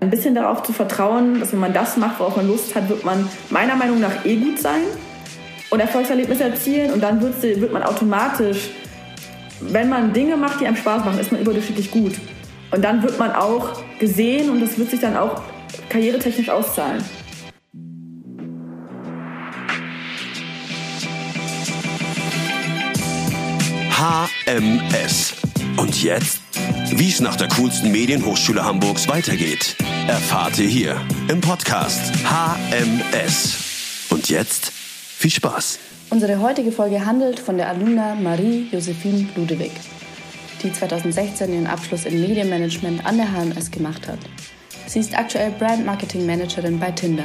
Ein bisschen darauf zu vertrauen, dass wenn man das macht, worauf man Lust hat, wird man meiner Meinung nach eh gut sein und Erfolgserlebnisse erzielen und dann wird, man automatisch, wenn man Dinge macht, die einem Spaß machen, ist man überdurchschnittlich gut. Und dann wird man auch gesehen und das wird sich dann auch karrieretechnisch auszahlen. HMS. Und jetzt? Wie es nach der coolsten Medienhochschule Hamburgs weitergeht, erfahrt ihr hier im Podcast HMS. Und jetzt viel Spaß. Unsere heutige Folge handelt von der Alumna Marie Josephine Ludewig, die 2016 ihren Abschluss in Medienmanagement an der HMS gemacht hat. Sie ist aktuell Brand Marketing Managerin bei Tinder.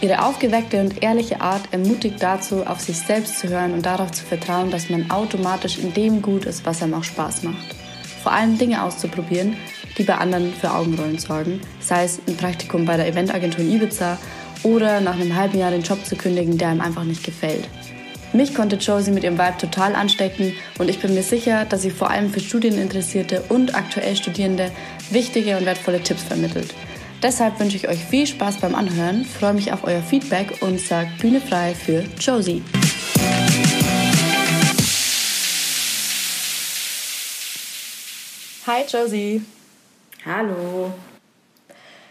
Ihre aufgeweckte und ehrliche Art ermutigt dazu, auf sich selbst zu hören und darauf zu vertrauen, dass man automatisch in dem gut ist, was einem auch Spaß macht. Vor allem Dinge auszuprobieren, die bei anderen für Augenrollen sorgen, sei es ein Praktikum bei der Eventagentur in Ibiza oder nach einem halben Jahr den Job zu kündigen, der einem einfach nicht gefällt. Mich konnte Josie mit ihrem Vibe total anstecken und ich bin mir sicher, dass sie vor allem für Studieninteressierte und aktuell Studierende wichtige und wertvolle Tipps vermittelt. Deshalb wünsche ich euch viel Spaß beim Anhören, freue mich auf euer Feedback und sage Bühne frei für Josie. Hi Josie. Hallo.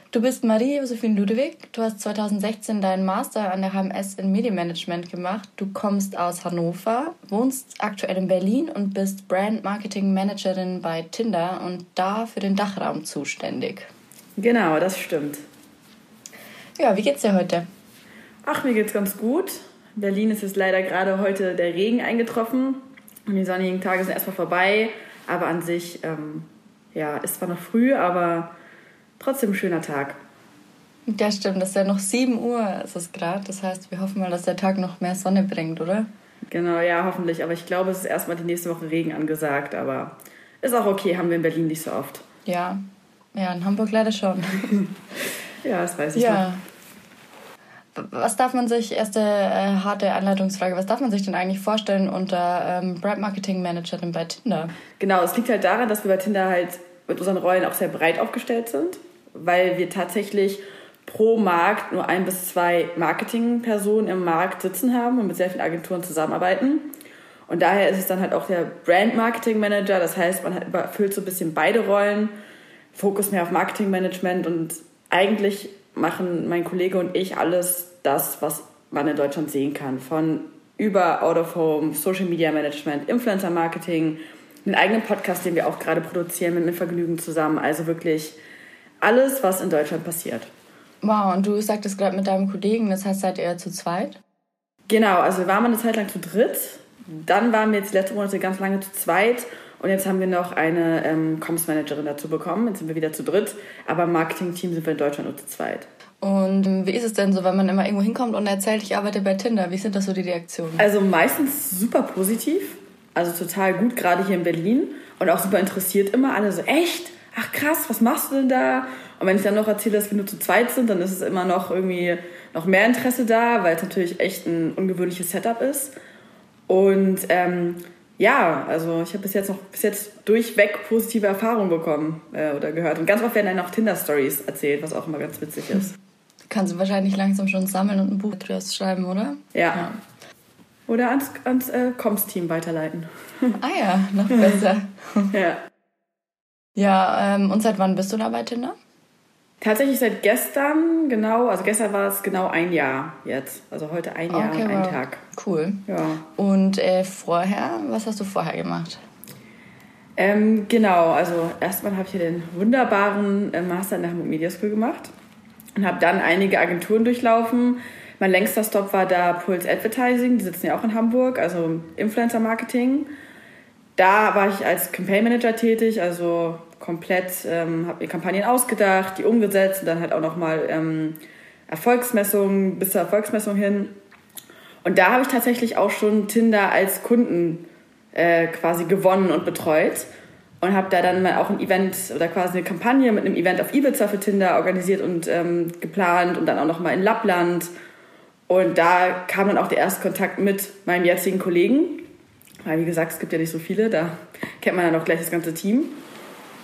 Du bist Marie-Josephine Ludewig. Du hast 2016 deinen Master an der HMS in Medienmanagement gemacht. Du kommst aus Hannover, wohnst aktuell in Berlin und bist Brand Marketing Managerin bei Tinder und da für den Dachraum zuständig. Genau, das stimmt. Ja, wie geht's dir heute? Ach, mir geht's ganz gut. In Berlin ist es leider gerade heute der Regen eingetroffen und die sonnigen Tage sind erstmal vorbei. Aber an sich, ähm, ja, ist zwar noch früh, aber trotzdem ein schöner Tag. Ja, stimmt. Das ist ja noch 7 Uhr ist es gerade. Das heißt, wir hoffen mal, dass der Tag noch mehr Sonne bringt, oder? Genau, ja, hoffentlich. Aber ich glaube, es ist erstmal die nächste Woche Regen angesagt. Aber ist auch okay, haben wir in Berlin nicht so oft. Ja, ja, in Hamburg leider schon. ja, das weiß ich ja. Noch. Was darf man sich, erste äh, harte Anleitungsfrage, was darf man sich denn eigentlich vorstellen unter ähm, Brand Marketing Managerin bei Tinder? Genau, es liegt halt daran, dass wir bei Tinder halt mit unseren Rollen auch sehr breit aufgestellt sind, weil wir tatsächlich pro Markt nur ein bis zwei Marketingpersonen im Markt sitzen haben und mit sehr vielen Agenturen zusammenarbeiten. Und daher ist es dann halt auch der Brand Marketing Manager. Das heißt, man erfüllt so ein bisschen beide Rollen, Fokus mehr auf Marketingmanagement und eigentlich machen mein Kollege und ich alles das, was man in Deutschland sehen kann. Von über Out of Home, Social Media Management, Influencer Marketing, einen eigenen Podcast, den wir auch gerade produzieren mit Vergnügen zusammen. Also wirklich alles, was in Deutschland passiert. Wow, und du sagtest gerade mit deinem Kollegen, das heißt, seid ihr zu zweit? Genau, also wir waren mal eine Zeit lang zu dritt. Dann waren wir jetzt die letzten Monate ganz lange zu zweit. Und jetzt haben wir noch eine ähm, Comms-Managerin dazu bekommen. Jetzt sind wir wieder zu dritt. Aber im Marketing-Team sind wir in Deutschland nur zu zweit. Und ähm, wie ist es denn so, wenn man immer irgendwo hinkommt und erzählt, ich arbeite bei Tinder? Wie sind das so die Reaktionen? Also meistens super positiv. Also total gut, gerade hier in Berlin. Und auch super interessiert immer. Alle so, echt? Ach krass, was machst du denn da? Und wenn ich dann noch erzähle, dass wir nur zu zweit sind, dann ist es immer noch irgendwie noch mehr Interesse da, weil es natürlich echt ein ungewöhnliches Setup ist. Und ähm, ja, also ich habe bis jetzt noch bis jetzt durchweg positive Erfahrungen bekommen äh, oder gehört. Und ganz oft werden dann auch Tinder-Stories erzählt, was auch immer ganz witzig ist. Kannst du wahrscheinlich langsam schon sammeln und ein Buch drüber schreiben, oder? Ja. ja. Oder ans, ans äh, Comms-Team weiterleiten. Ah ja, noch besser. ja. Ja, ähm, und seit wann bist du da bei Tinder? Tatsächlich seit gestern, genau, also gestern war es genau ein Jahr jetzt. Also heute ein Jahr okay, und ein wow. Tag. Cool. Ja. Und äh, vorher, was hast du vorher gemacht? Ähm, genau, also erstmal habe ich hier den wunderbaren äh, Master in der Hamburg Media School gemacht und habe dann einige Agenturen durchlaufen, mein längster Stop war da Pulse Advertising, die sitzen ja auch in Hamburg, also Influencer Marketing. Da war ich als Campaign Manager tätig, also komplett ähm, habe mir Kampagnen ausgedacht, die umgesetzt und dann halt auch nochmal ähm, Erfolgsmessungen bis zur Erfolgsmessung hin. Und da habe ich tatsächlich auch schon Tinder als Kunden äh, quasi gewonnen und betreut und habe da dann mal auch ein Event oder quasi eine Kampagne mit einem Event auf Ibiza für Tinder organisiert und ähm, geplant und dann auch nochmal in Lappland und da kam dann auch der erste Kontakt mit meinem jetzigen Kollegen. Weil, wie gesagt, es gibt ja nicht so viele, da kennt man dann auch gleich das ganze Team.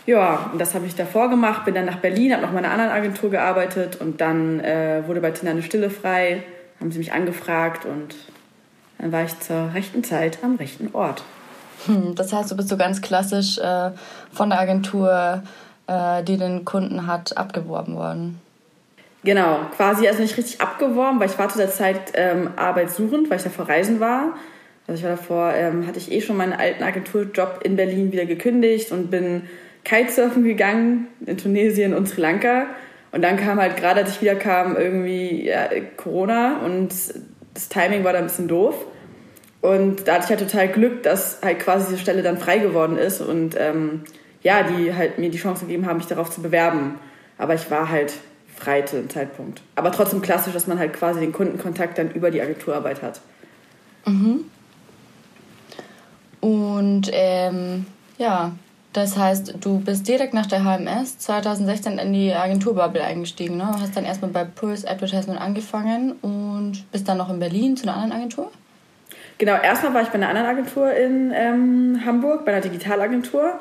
Ja, und das habe ich davor gemacht, bin dann nach Berlin, habe noch mal in einer anderen Agentur gearbeitet und dann äh, wurde bei Tinder eine Stille frei, haben sie mich angefragt und dann war ich zur rechten Zeit am rechten Ort. Hm, das heißt, du bist so ganz klassisch äh, von der Agentur, äh, die den Kunden hat, abgeworben worden. Genau, quasi also nicht richtig abgeworben, weil ich war zu der Zeit ähm, arbeitssuchend, weil ich davor reisen war. Also ich war davor, ähm, hatte ich eh schon meinen alten Agenturjob in Berlin wieder gekündigt und bin Kitesurfen gegangen in Tunesien und Sri Lanka. Und dann kam halt gerade, als ich wieder kam, irgendwie ja, Corona und das Timing war da ein bisschen doof. Und da hatte ich halt total Glück, dass halt quasi diese Stelle dann frei geworden ist und ähm, ja, die halt mir die Chance gegeben haben, mich darauf zu bewerben. Aber ich war halt frei zu dem Zeitpunkt. Aber trotzdem klassisch, dass man halt quasi den Kundenkontakt dann über die Agenturarbeit hat. Mhm. Und ähm, ja, das heißt, du bist direkt nach der HMS 2016 in die Agenturbubble eingestiegen. Ne? Hast dann erstmal bei Pulse Advertisement angefangen und bist dann noch in Berlin zu einer anderen Agentur? Genau, erstmal war ich bei einer anderen Agentur in ähm, Hamburg, bei einer Digitalagentur,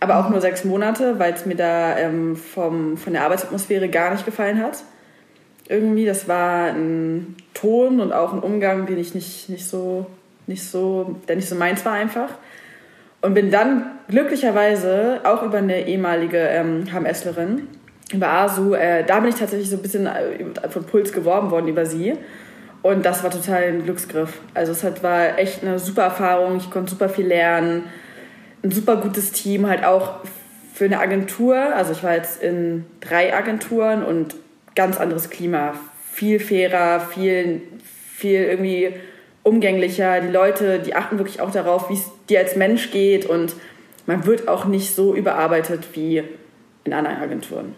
aber auch mhm. nur sechs Monate, weil es mir da ähm, vom, von der Arbeitsatmosphäre gar nicht gefallen hat. Irgendwie, das war ein Ton und auch ein Umgang, den ich nicht, nicht so nicht so, der nicht so meins war einfach. Und bin dann glücklicherweise auch über eine ehemalige ähm, HMSlerin, über Asu, äh, da bin ich tatsächlich so ein bisschen äh, von Puls geworben worden über sie. Und das war total ein Glücksgriff. Also es hat, war echt eine super Erfahrung. Ich konnte super viel lernen. Ein super gutes Team, halt auch für eine Agentur. Also ich war jetzt in drei Agenturen und ganz anderes Klima. Viel fairer, viel, viel irgendwie umgänglicher. Die Leute, die achten wirklich auch darauf, wie es dir als Mensch geht und man wird auch nicht so überarbeitet wie in anderen Agenturen.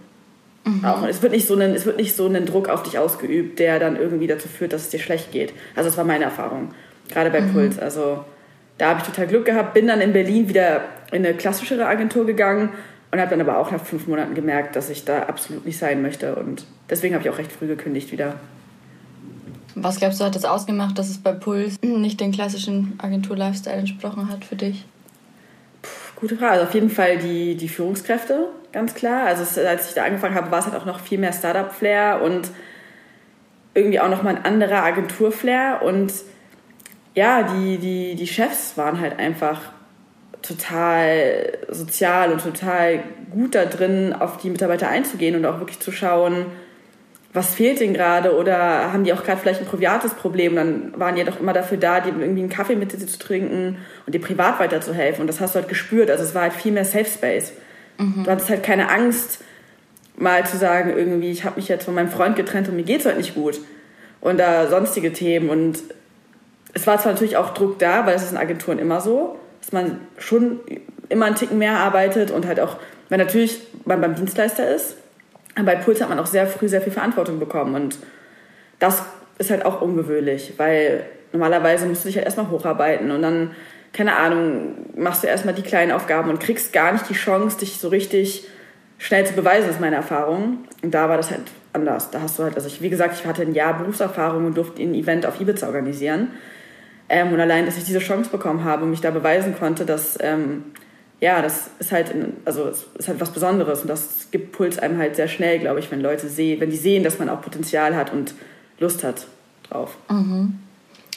Mhm. Auch, es, wird nicht so einen, es wird nicht so einen Druck auf dich ausgeübt, der dann irgendwie dazu führt, dass es dir schlecht geht. Also das war meine Erfahrung, gerade bei mhm. Puls. Also da habe ich total Glück gehabt, bin dann in Berlin wieder in eine klassischere Agentur gegangen und habe dann aber auch nach fünf Monaten gemerkt, dass ich da absolut nicht sein möchte. Und deswegen habe ich auch recht früh gekündigt wieder. Was glaubst du, hat das ausgemacht, dass es bei Puls nicht den klassischen Agentur-Lifestyle entsprochen hat für dich? Gute Frage. Also auf jeden Fall die, die Führungskräfte, ganz klar. Also es, als ich da angefangen habe, war es halt auch noch viel mehr Startup-Flair und irgendwie auch noch mal ein anderer Agentur-Flair. Und ja, die, die, die Chefs waren halt einfach total sozial und total gut da drin, auf die Mitarbeiter einzugehen und auch wirklich zu schauen, was fehlt denen gerade oder haben die auch gerade vielleicht ein privates Problem, dann waren die doch immer dafür da, die irgendwie einen Kaffee mit dir zu trinken und dir privat weiterzuhelfen. Und das hast du halt gespürt. Also es war halt viel mehr Safe Space. Mhm. Du hattest halt keine Angst, mal zu sagen, irgendwie, ich habe mich jetzt von meinem Freund getrennt und mir geht's heute nicht gut. Und da sonstige Themen. Und es war zwar natürlich auch Druck da, weil es ist in Agenturen immer so, dass man schon immer einen Ticken mehr arbeitet und halt auch, weil natürlich man beim Dienstleister ist bei Puls hat man auch sehr früh sehr viel Verantwortung bekommen und das ist halt auch ungewöhnlich, weil normalerweise musst du dich halt erstmal hocharbeiten und dann, keine Ahnung, machst du erstmal die kleinen Aufgaben und kriegst gar nicht die Chance, dich so richtig schnell zu beweisen, ist meine Erfahrung. Und da war das halt anders. Da hast du halt, also ich, wie gesagt, ich hatte ein Jahr Berufserfahrung und durfte ein Event auf Ibiza organisieren. Ähm, und allein, dass ich diese Chance bekommen habe und mich da beweisen konnte, dass ähm, ja, das ist halt, also ist halt was Besonderes und das gibt Puls einem halt sehr schnell, glaube ich, wenn Leute sehen, wenn die sehen, dass man auch Potenzial hat und Lust hat drauf. Mhm.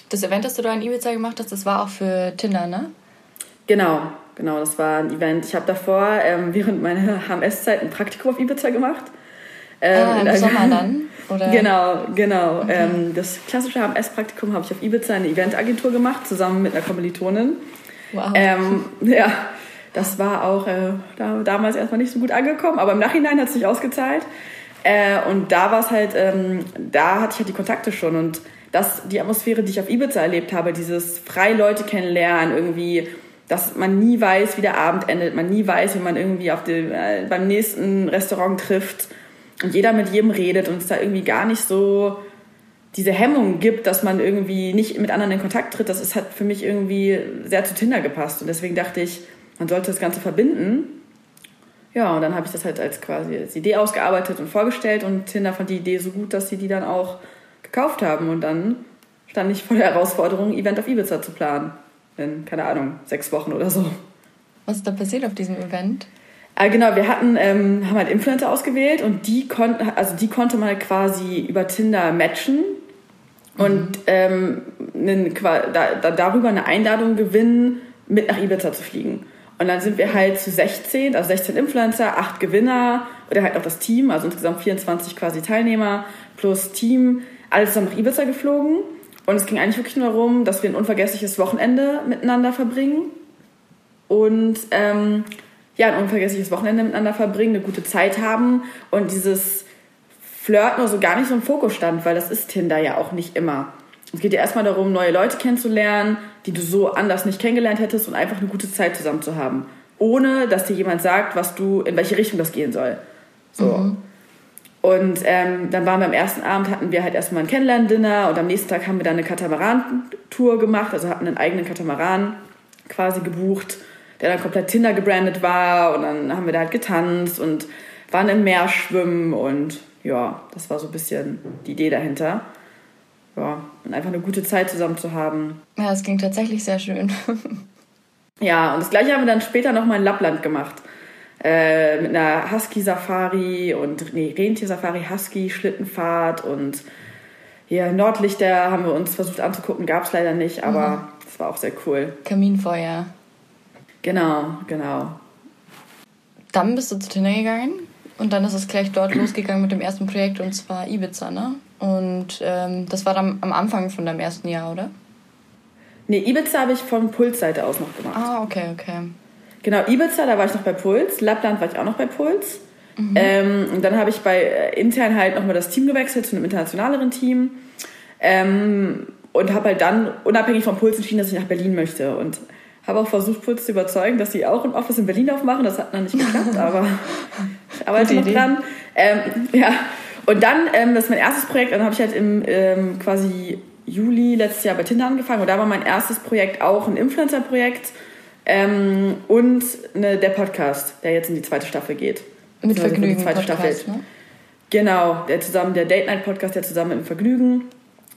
Das Event, das du da in Ibiza gemacht hast, das war auch für Tinder, ne? Genau, genau, das war ein Event. Ich habe davor ähm, während meiner HMS-Zeit ein Praktikum auf Ibiza gemacht. Ähm, ah, im Sommer dann? Oder? Genau, genau. Okay. Ähm, das klassische HMS-Praktikum habe ich auf Ibiza in eine Eventagentur gemacht, zusammen mit einer Kommilitonin. Wow. Ähm, ja, das war auch äh, da, damals erstmal nicht so gut angekommen, aber im Nachhinein hat es sich ausgezahlt. Äh, und da war es halt, ähm, da hatte ich halt die Kontakte schon und das, die Atmosphäre, die ich auf Ibiza erlebt habe, dieses frei Leute kennenlernen, irgendwie, dass man nie weiß, wie der Abend endet, man nie weiß, wie man irgendwie auf dem, äh, beim nächsten Restaurant trifft und jeder mit jedem redet und es da irgendwie gar nicht so diese Hemmung gibt, dass man irgendwie nicht mit anderen in Kontakt tritt, das ist, hat für mich irgendwie sehr zu Tinder gepasst und deswegen dachte ich, man sollte das Ganze verbinden. Ja, und dann habe ich das halt als quasi als Idee ausgearbeitet und vorgestellt und Tinder fand die Idee so gut, dass sie die dann auch gekauft haben und dann stand ich vor der Herausforderung, Event auf Ibiza zu planen. In, keine Ahnung, sechs Wochen oder so. Was ist da passiert auf diesem Event? Äh, genau, wir hatten, ähm, haben halt Influencer ausgewählt und die konnten, also die konnte man quasi über Tinder matchen und mhm. ähm, einen, da, da, darüber eine Einladung gewinnen, mit nach Ibiza zu fliegen. Und dann sind wir halt zu 16, also 16 Influencer, 8 Gewinner oder halt auch das Team, also insgesamt 24 quasi Teilnehmer plus Team, alles zusammen nach Ibiza geflogen. Und es ging eigentlich wirklich nur darum, dass wir ein unvergessliches Wochenende miteinander verbringen. Und ähm, ja, ein unvergessliches Wochenende miteinander verbringen, eine gute Zeit haben und dieses Flirten nur so gar nicht so im Fokus stand, weil das ist Tinder ja auch nicht immer. Es geht ja erstmal darum, neue Leute kennenzulernen, die du so anders nicht kennengelernt hättest und einfach eine gute Zeit zusammen zu haben. Ohne dass dir jemand sagt, was du, in welche Richtung das gehen soll. So. Mhm. Und ähm, dann waren wir am ersten Abend, hatten wir halt erstmal ein Kennenlern-Dinner und am nächsten Tag haben wir dann eine Katamaran-Tour gemacht, also hatten einen eigenen Katamaran quasi gebucht, der dann komplett Tinder gebrandet war und dann haben wir da halt getanzt und waren im Meer schwimmen und ja, das war so ein bisschen die Idee dahinter. Ja, und einfach eine gute Zeit zusammen zu haben. Ja, es ging tatsächlich sehr schön. ja, und das gleiche haben wir dann später nochmal in Lappland gemacht äh, mit einer Husky-Safari und nee, Rentier-Safari, Husky, Schlittenfahrt und hier Nordlichter haben wir uns versucht anzugucken, gab es leider nicht, aber es mhm. war auch sehr cool. Kaminfeuer. Genau, genau. Dann bist du zu Tinder gegangen und dann ist es gleich dort losgegangen mit dem ersten Projekt und zwar Ibiza, ne? Und ähm, das war dann am Anfang von deinem ersten Jahr, oder? Nee, Ibiza habe ich von Pulsseite aus noch gemacht. Ah, okay, okay. Genau, Ibiza, da war ich noch bei Puls. Lappland war ich auch noch bei Puls. Mhm. Ähm, und dann habe ich bei äh, intern halt nochmal das Team gewechselt zu einem internationaleren Team. Ähm, und habe halt dann unabhängig vom Puls entschieden, dass ich nach Berlin möchte. Und habe auch versucht, Puls zu überzeugen, dass sie auch ein Office in Berlin aufmachen. Das hat noch nicht geklappt, aber ich arbeite noch dran. Ähm, ja. Und dann, ähm, das ist mein erstes Projekt, dann habe ich halt im ähm, quasi Juli letztes Jahr bei Tinder angefangen. Und da war mein erstes Projekt auch ein Influencer-Projekt ähm, und eine, der Podcast, der jetzt in die zweite Staffel geht. Mit Vergnügen. Die zweite Podcast, Staffel. Ne? Genau, der zusammen, der Date Night Podcast, der zusammen mit dem Vergnügen.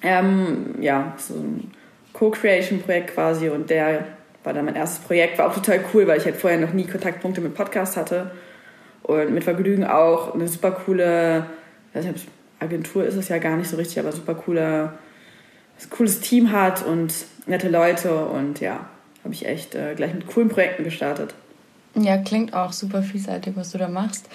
Ähm, ja, so ein Co-Creation-Projekt quasi und der war dann mein erstes Projekt. War auch total cool, weil ich halt vorher noch nie Kontaktpunkte mit Podcast hatte. Und mit Vergnügen auch eine super coole, Agentur ist es ja gar nicht so richtig, aber super coole, cooles Team hat und nette Leute und ja, habe ich echt äh, gleich mit coolen Projekten gestartet. Ja, klingt auch super vielseitig, was du da machst.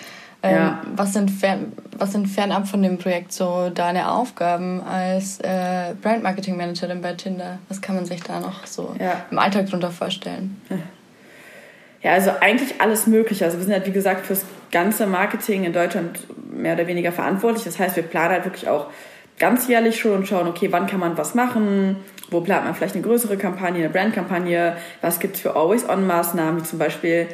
Ähm, ja. was, sind fern, was sind fernab von dem Projekt so deine Aufgaben als äh, Brand Marketing Managerin bei Tinder? Was kann man sich da noch so ja. im Alltag drunter vorstellen? Ja, also eigentlich alles Mögliche. Also wir sind halt, wie gesagt, fürs ganze Marketing in Deutschland mehr oder weniger verantwortlich. Das heißt, wir planen halt wirklich auch ganzjährlich schon und schauen, okay, wann kann man was machen, wo plant man vielleicht eine größere Kampagne, eine Brandkampagne? Was gibt es für Always-On-Maßnahmen, wie zum Beispiel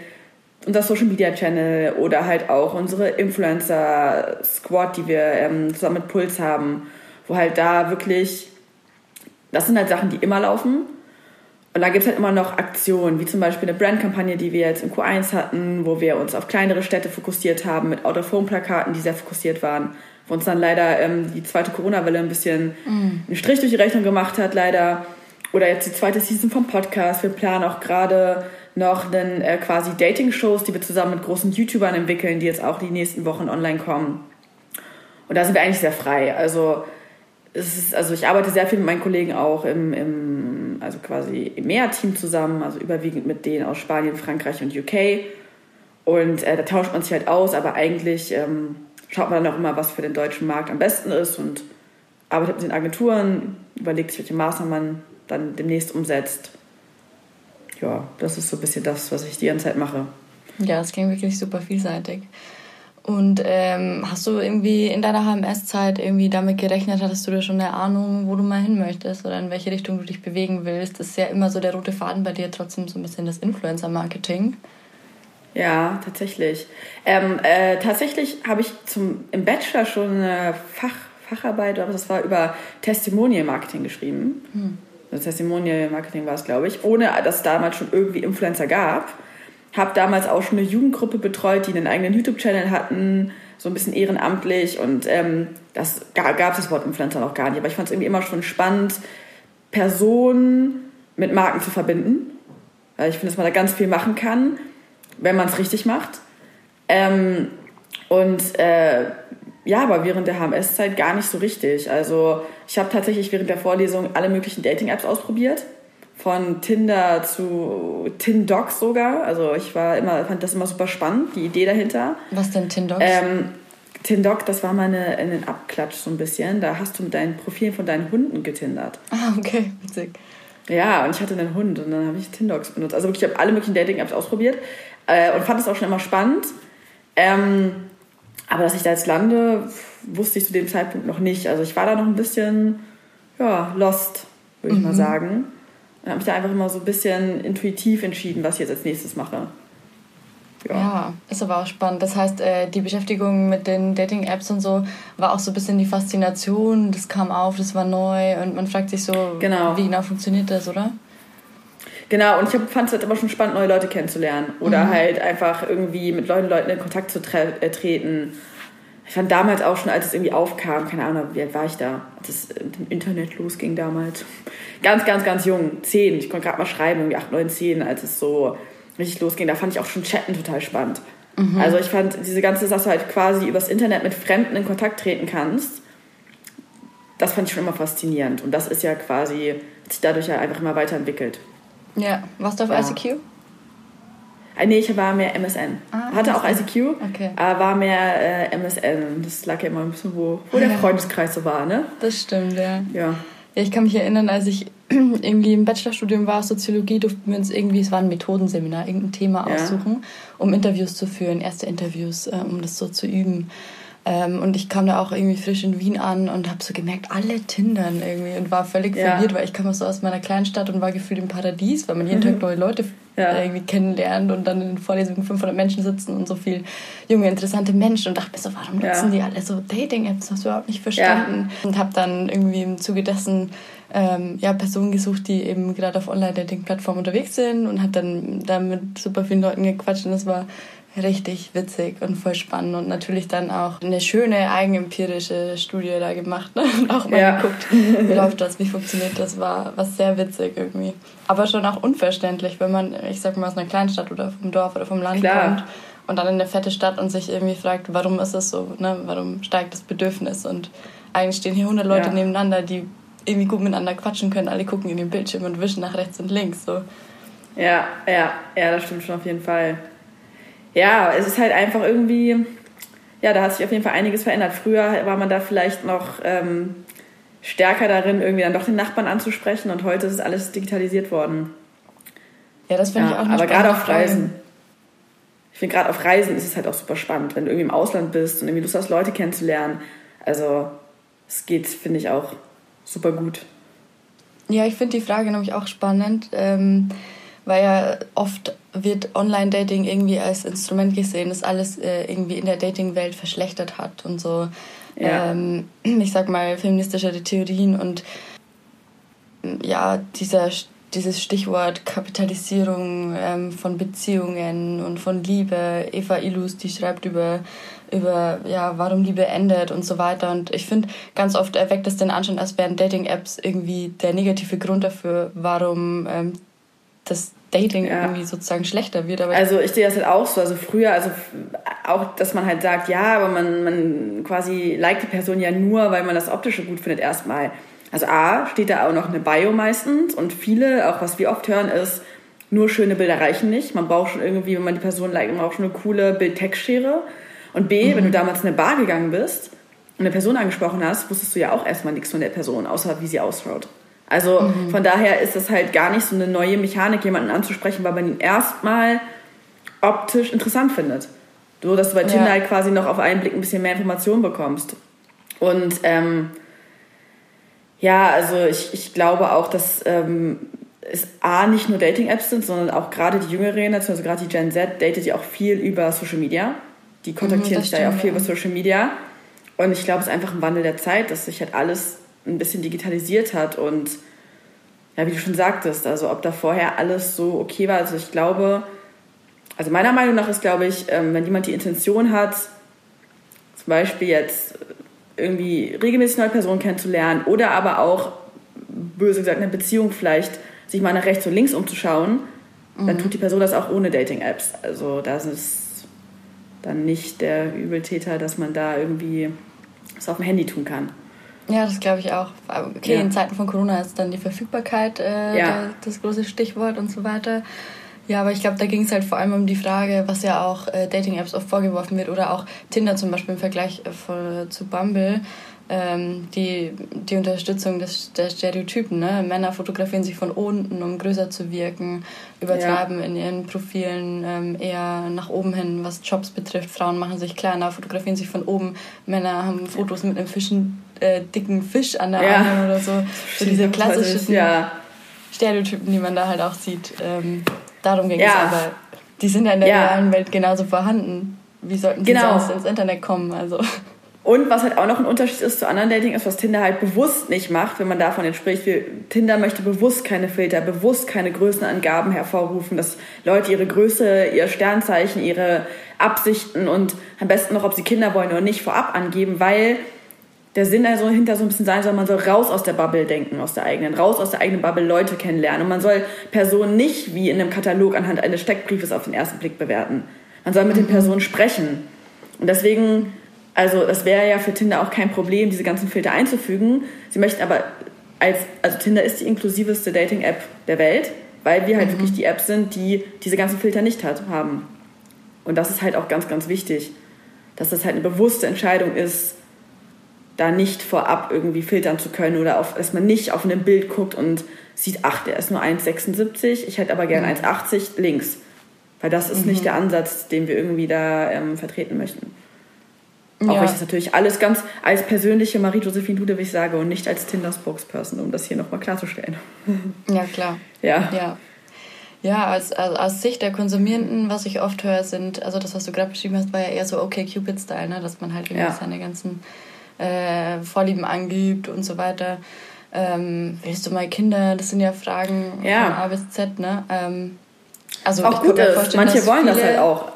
unser Social Media Channel oder halt auch unsere Influencer Squad, die wir ähm, zusammen mit Puls haben, wo halt da wirklich, das sind halt Sachen, die immer laufen. Und da gibt es halt immer noch Aktionen, wie zum Beispiel eine Brandkampagne, die wir jetzt im Q1 hatten, wo wir uns auf kleinere Städte fokussiert haben mit Out-of-Home-Plakaten, die sehr fokussiert waren wo uns dann leider ähm, die zweite Corona-Welle ein bisschen mm. einen Strich durch die Rechnung gemacht hat, leider. Oder jetzt die zweite Season vom Podcast. Wir planen auch gerade noch einen, äh, quasi Dating-Shows, die wir zusammen mit großen YouTubern entwickeln, die jetzt auch die nächsten Wochen online kommen. Und da sind wir eigentlich sehr frei. Also, es ist, also ich arbeite sehr viel mit meinen Kollegen auch im, im also quasi im MEA-Team zusammen, also überwiegend mit denen aus Spanien, Frankreich und UK. Und äh, da tauscht man sich halt aus, aber eigentlich ähm, schaut man dann auch immer, was für den deutschen Markt am besten ist und arbeitet mit den Agenturen, überlegt sich, welche Maßnahmen man dann demnächst umsetzt. Ja, das ist so ein bisschen das, was ich die ganze Zeit mache. Ja, das klingt wirklich super vielseitig. Und ähm, hast du irgendwie in deiner HMS-Zeit irgendwie damit gerechnet, hattest du da schon eine Ahnung, wo du mal hin möchtest oder in welche Richtung du dich bewegen willst? Das ist ja immer so der rote Faden bei dir, trotzdem so ein bisschen das Influencer-Marketing. Ja, tatsächlich. Ähm, äh, tatsächlich habe ich zum, im Bachelor schon eine Fach, Facharbeit, aber das war über Testimonial Marketing geschrieben. Hm. Also Testimonial Marketing war es, glaube ich, ohne dass es damals schon irgendwie Influencer gab. Habe damals auch schon eine Jugendgruppe betreut, die einen eigenen YouTube-Channel hatten, so ein bisschen ehrenamtlich und ähm, das gab es das Wort Influencer noch gar nicht. Aber ich fand es irgendwie immer schon spannend, Personen mit Marken zu verbinden. Weil ich finde, dass man da ganz viel machen kann wenn man es richtig macht. Ähm, und äh, ja, aber während der HMS-Zeit gar nicht so richtig. Also ich habe tatsächlich während der Vorlesung alle möglichen Dating-Apps ausprobiert. Von Tinder zu Tindocs sogar. Also ich war immer, fand das immer super spannend, die Idee dahinter. Was denn Tindocs? Ähm, Tindoc, das war mal eine, einen Abklatsch so ein bisschen. Da hast du mit deinen Profilen von deinen Hunden getindert. Ah, okay, witzig. Ja, und ich hatte einen Hund und dann habe ich Tindocs benutzt. Also wirklich, ich habe alle möglichen Dating-Apps ausprobiert äh, und fand es auch schon immer spannend. Ähm, aber dass ich da jetzt lande, wusste ich zu dem Zeitpunkt noch nicht. Also ich war da noch ein bisschen, ja, lost, würde ich mhm. mal sagen. Und habe mich da einfach immer so ein bisschen intuitiv entschieden, was ich jetzt als nächstes mache. Ja. ja, ist aber auch spannend. Das heißt, äh, die Beschäftigung mit den Dating-Apps und so war auch so ein bisschen die Faszination. Das kam auf, das war neu und man fragt sich so, genau. wie genau funktioniert das, oder? Genau, und ich fand es halt immer schon spannend, neue Leute kennenzulernen. Oder mhm. halt einfach irgendwie mit neuen Leuten in Kontakt zu tre äh, treten. Ich fand damals auch schon, als es irgendwie aufkam, keine Ahnung, wie alt war ich da, als es mit dem Internet losging damals. Ganz, ganz, ganz jung, zehn. Ich konnte gerade mal schreiben, irgendwie acht, neun, zehn, als es so richtig losging. Da fand ich auch schon Chatten total spannend. Mhm. Also ich fand diese ganze Sache halt quasi übers Internet mit Fremden in Kontakt treten kannst, das fand ich schon immer faszinierend. Und das ist ja quasi, hat sich dadurch ja einfach immer weiterentwickelt. Ja, warst du auf ja. ICQ? Äh, nee, ich war mehr MSN. Ah, Hatte auch ICQ, okay. aber war mehr äh, MSN. Das lag ja immer ein bisschen, wo, wo der Freundeskreis so war, ne? Das stimmt, ja. Ja. Ja, ich kann mich erinnern, als ich irgendwie im Bachelorstudium war, Soziologie, durften wir uns irgendwie, es war ein Methodenseminar, irgendein Thema ja. aussuchen, um Interviews zu führen, erste Interviews, äh, um das so zu üben. Ähm, und ich kam da auch irgendwie frisch in Wien an und habe so gemerkt, alle Tindern irgendwie und war völlig ja. verwirrt, weil ich kam so aus meiner kleinen Stadt und war gefühlt im Paradies, weil man jeden Tag neue Leute ja. irgendwie kennenlernt und dann in den Vorlesungen 500 Menschen sitzen und so viel junge, interessante Menschen und dachte mir so, warum nutzen ja. die alle so Dating-Apps? Das hast du überhaupt nicht verstanden. Und habe dann irgendwie im Zuge dessen ähm, ja, Personen gesucht, die eben gerade auf Online-Dating-Plattformen unterwegs sind und habe dann da mit super vielen Leuten gequatscht und das war richtig witzig und voll spannend und natürlich dann auch eine schöne eigenempirische Studie da gemacht ne? und auch mal ja. geguckt, wie läuft das, wie funktioniert das, war was sehr witzig irgendwie. Aber schon auch unverständlich, wenn man, ich sag mal, aus einer Kleinstadt oder vom Dorf oder vom Land Klar. kommt und dann in eine fette Stadt und sich irgendwie fragt, warum ist es so, ne? warum steigt das Bedürfnis und eigentlich stehen hier 100 Leute ja. nebeneinander, die irgendwie gut miteinander quatschen können, alle gucken in den Bildschirm und wischen nach rechts und links. So. Ja, ja, ja, das stimmt schon auf jeden Fall ja, es ist halt einfach irgendwie, ja, da hat sich auf jeden Fall einiges verändert. Früher war man da vielleicht noch ähm, stärker darin, irgendwie dann doch den Nachbarn anzusprechen und heute ist alles digitalisiert worden. Ja, das finde ja, ich auch nicht Aber gerade auf Reisen. Ich finde, gerade auf Reisen ist es halt auch super spannend, wenn du irgendwie im Ausland bist und irgendwie Lust hast, Leute kennenzulernen. Also, es geht, finde ich, auch super gut. Ja, ich finde die Frage nämlich auch spannend, ähm, weil ja oft wird Online-Dating irgendwie als Instrument gesehen, das alles äh, irgendwie in der Dating-Welt verschlechtert hat und so. Ja. Ähm, ich sag mal, feministischere Theorien und ja, dieser, dieses Stichwort Kapitalisierung ähm, von Beziehungen und von Liebe. Eva Illus, die schreibt über, über ja, warum Liebe endet und so weiter. Und ich finde, ganz oft erweckt es den Anschein, als wären Dating-Apps irgendwie der negative Grund dafür, warum ähm, das Dating ja. irgendwie sozusagen schlechter wird. Aber also ich sehe das halt auch so. Also früher, also auch, dass man halt sagt, ja, aber man, man quasi liked die Person ja nur, weil man das Optische gut findet erstmal. Also A, steht da auch noch eine Bio meistens und viele, auch was wir oft hören, ist, nur schöne Bilder reichen nicht. Man braucht schon irgendwie, wenn man die Person liked, man braucht schon eine coole Bild-Text-Schere. Und B, mhm. wenn du damals in eine Bar gegangen bist und eine Person angesprochen hast, wusstest du ja auch erstmal nichts von der Person, außer wie sie ausschaut. Also mhm. von daher ist es halt gar nicht so eine neue Mechanik, jemanden anzusprechen, weil man ihn erstmal optisch interessant findet. So, dass du bei Tinder ja. halt quasi noch auf einen Blick ein bisschen mehr Informationen bekommst. Und ähm, ja, also ich, ich glaube auch, dass ähm, es A, nicht nur Dating-Apps sind, sondern auch gerade die jüngere Generation, also gerade die Gen Z, datet ja auch viel über Social Media. Die kontaktieren mhm, sich da ja auch viel über Social Media. Und ich glaube, es ist einfach ein Wandel der Zeit, dass sich halt alles ein bisschen digitalisiert hat und ja, wie du schon sagtest, also ob da vorher alles so okay war. Also ich glaube, also meiner Meinung nach ist, glaube ich, ähm, wenn jemand die Intention hat, zum Beispiel jetzt irgendwie regelmäßig neue Personen kennenzulernen oder aber auch, böse gesagt, eine Beziehung vielleicht, sich mal nach rechts und links umzuschauen, mhm. dann tut die Person das auch ohne Dating-Apps. Also das ist, dann nicht der Übeltäter, dass man da irgendwie was auf dem Handy tun kann. Ja, das glaube ich auch. Okay, ja. in Zeiten von Corona ist dann die Verfügbarkeit äh, ja. das große Stichwort und so weiter. Ja, aber ich glaube, da ging es halt vor allem um die Frage, was ja auch äh, Dating-Apps oft vorgeworfen wird oder auch Tinder zum Beispiel im Vergleich äh, von, zu Bumble. Ähm, die, die Unterstützung des, der Stereotypen. Ne? Männer fotografieren sich von unten, um größer zu wirken, übertreiben ja. in ihren Profilen ähm, eher nach oben hin, was Jobs betrifft. Frauen machen sich kleiner, fotografieren sich von oben. Männer haben Fotos mit einem fischen, äh, dicken Fisch an der ja. Arme oder so. So diese klassischen ja. Stereotypen, die man da halt auch sieht. Ähm, darum ging es aber. Die sind ja in der realen Welt genauso vorhanden. Wie sollten sie genau. sonst ins Internet kommen? Also. Und was halt auch noch ein Unterschied ist zu anderen Dating, ist, was Tinder halt bewusst nicht macht, wenn man davon jetzt spricht. Tinder möchte bewusst keine Filter, bewusst keine Größenangaben hervorrufen, dass Leute ihre Größe, ihr Sternzeichen, ihre Absichten und am besten noch, ob sie Kinder wollen oder nicht, vorab angeben, weil der Sinn also hinter so ein bisschen sein soll, man soll raus aus der Bubble denken, aus der eigenen, raus aus der eigenen Bubble Leute kennenlernen. Und man soll Personen nicht wie in einem Katalog anhand eines Steckbriefes auf den ersten Blick bewerten. Man soll mit den mhm. Personen sprechen. Und deswegen also es wäre ja für Tinder auch kein Problem, diese ganzen Filter einzufügen. Sie möchten aber als, also Tinder ist die inklusiveste Dating-App der Welt, weil wir halt mhm. wirklich die App sind, die diese ganzen Filter nicht hat, haben. Und das ist halt auch ganz, ganz wichtig, dass das halt eine bewusste Entscheidung ist, da nicht vorab irgendwie filtern zu können oder auf, dass man nicht auf ein Bild guckt und sieht, ach, der ist nur 1,76, ich hätte aber gerne mhm. 1,80 links. Weil das ist mhm. nicht der Ansatz, den wir irgendwie da ähm, vertreten möchten. Auch ja. wenn ich das natürlich alles ganz als persönliche Marie-Josephine Ludewig sage und nicht als Tinder-Spokesperson, um das hier nochmal klarzustellen. Ja, klar. Ja. Ja, ja als, also aus Sicht der Konsumierenden, was ich oft höre, sind, also das, was du gerade beschrieben hast, war ja eher so okay Cupid-Style, ne? dass man halt irgendwie ja. seine ganzen äh, Vorlieben angibt und so weiter. Ähm, willst du mal Kinder? Das sind ja Fragen ja. von A bis Z, ne? Ähm, also auch gut ist. Manche wollen viele, das halt auch.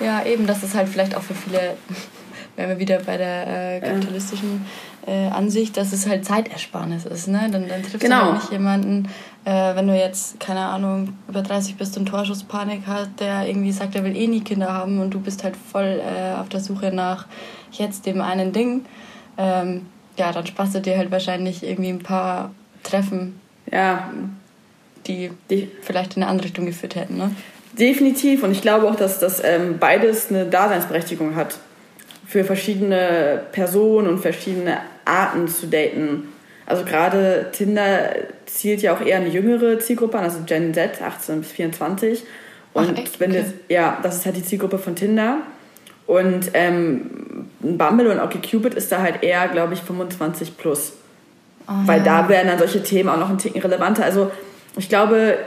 Ja, eben, dass es halt vielleicht auch für viele wären wir wieder bei der äh, kapitalistischen äh, Ansicht, dass es halt Zeitersparnis ist. Ne? Dann, dann triffst genau. du halt nicht jemanden, äh, wenn du jetzt, keine Ahnung, über 30 bist und Torschusspanik hast, der irgendwie sagt, er will eh nie Kinder haben und du bist halt voll äh, auf der Suche nach jetzt dem einen Ding. Ähm, ja, dann sparst du dir halt wahrscheinlich irgendwie ein paar Treffen, ja. die, die vielleicht in eine andere Richtung geführt hätten. Ne? Definitiv. Und ich glaube auch, dass das ähm, beides eine Daseinsberechtigung hat für verschiedene Personen und verschiedene Arten zu daten. Also gerade Tinder zielt ja auch eher eine jüngere Zielgruppe an, also Gen Z, 18 bis 24. Und Ach, wenn okay. das, ja, das ist halt die Zielgruppe von Tinder. Und ähm, Bumble und OkCupid ist da halt eher, glaube ich, 25 plus. Oh, Weil ja. da werden dann solche Themen auch noch ein Ticken relevanter. Also ich glaube,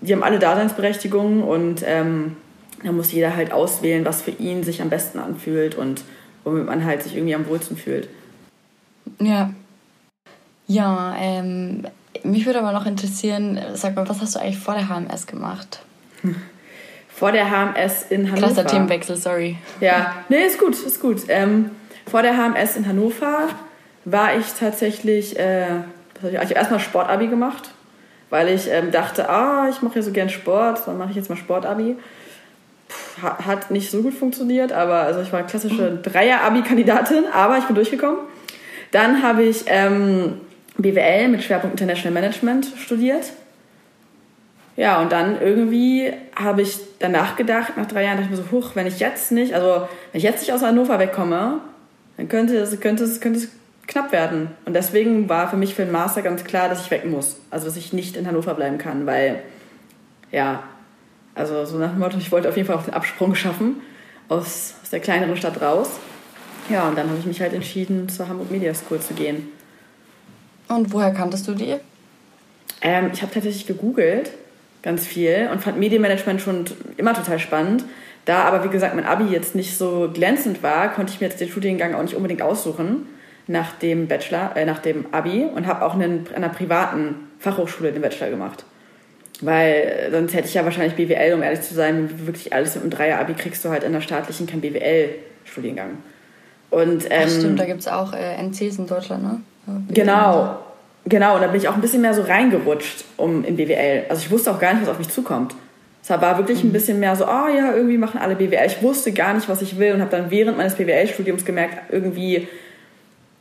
die haben alle Daseinsberechtigungen und ähm, da muss jeder halt auswählen, was für ihn sich am besten anfühlt und womit man halt sich irgendwie am wohlsten fühlt. Ja. Ja, ähm, mich würde aber noch interessieren, sag mal, was hast du eigentlich vor der HMS gemacht? Vor der HMS in Hannover. Krasser Themenwechsel, sorry. Ja, nee, ist gut, ist gut. Ähm, vor der HMS in Hannover war ich tatsächlich, äh, ich habe erstmal Sportabi gemacht, weil ich ähm, dachte, ah, ich mache ja so gern Sport, dann mache ich jetzt mal Sportabi hat nicht so gut funktioniert, aber also ich war klassische Dreier-Abi-Kandidatin, aber ich bin durchgekommen. Dann habe ich ähm, BWL mit Schwerpunkt International Management studiert. Ja, und dann irgendwie habe ich danach gedacht, nach drei Jahren dachte ich mir so, huch, wenn ich jetzt nicht, also wenn ich jetzt nicht aus Hannover wegkomme, dann könnte es, könnte es, könnte es knapp werden. Und deswegen war für mich für den Master ganz klar, dass ich weg muss. Also dass ich nicht in Hannover bleiben kann, weil ja, also so nach dem Motto, ich wollte auf jeden Fall auch den Absprung schaffen aus, aus der kleineren Stadt raus. Ja, und dann habe ich mich halt entschieden, zur Hamburg Media School zu gehen. Und woher kanntest du die? Ähm, ich habe tatsächlich gegoogelt, ganz viel, und fand Medienmanagement schon immer total spannend. Da aber, wie gesagt, mein Abi jetzt nicht so glänzend war, konnte ich mir jetzt den Studiengang auch nicht unbedingt aussuchen nach dem Bachelor, äh, nach dem Abi und habe auch einen, an einer privaten Fachhochschule den Bachelor gemacht. Weil sonst hätte ich ja wahrscheinlich BWL, um ehrlich zu sein, wirklich alles mit einem Dreier-Abi kriegst du halt in der staatlichen kein BWL-Studiengang. Und, ähm, Ach stimmt, da gibt es auch äh, NCs in Deutschland, ne? Genau, genau. Und da bin ich auch ein bisschen mehr so reingerutscht um in BWL. Also ich wusste auch gar nicht, was auf mich zukommt. Es war wirklich ein bisschen mehr so, oh ja, irgendwie machen alle BWL. Ich wusste gar nicht, was ich will und habe dann während meines BWL-Studiums gemerkt, irgendwie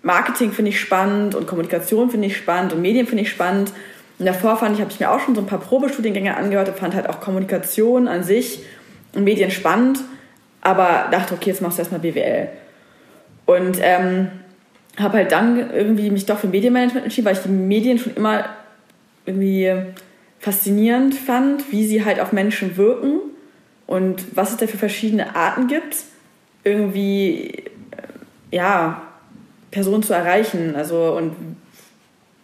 Marketing finde ich spannend und Kommunikation finde ich spannend und Medien finde ich spannend. Und davor fand ich, habe ich mir auch schon so ein paar Probestudiengänge angehört und fand halt auch Kommunikation an sich und Medien spannend, aber dachte, okay, jetzt machst du erstmal BWL. Und ähm, habe halt dann irgendwie mich doch für Medienmanagement entschieden, weil ich die Medien schon immer irgendwie faszinierend fand, wie sie halt auf Menschen wirken und was es da für verschiedene Arten gibt, irgendwie, äh, ja, Personen zu erreichen. Also, und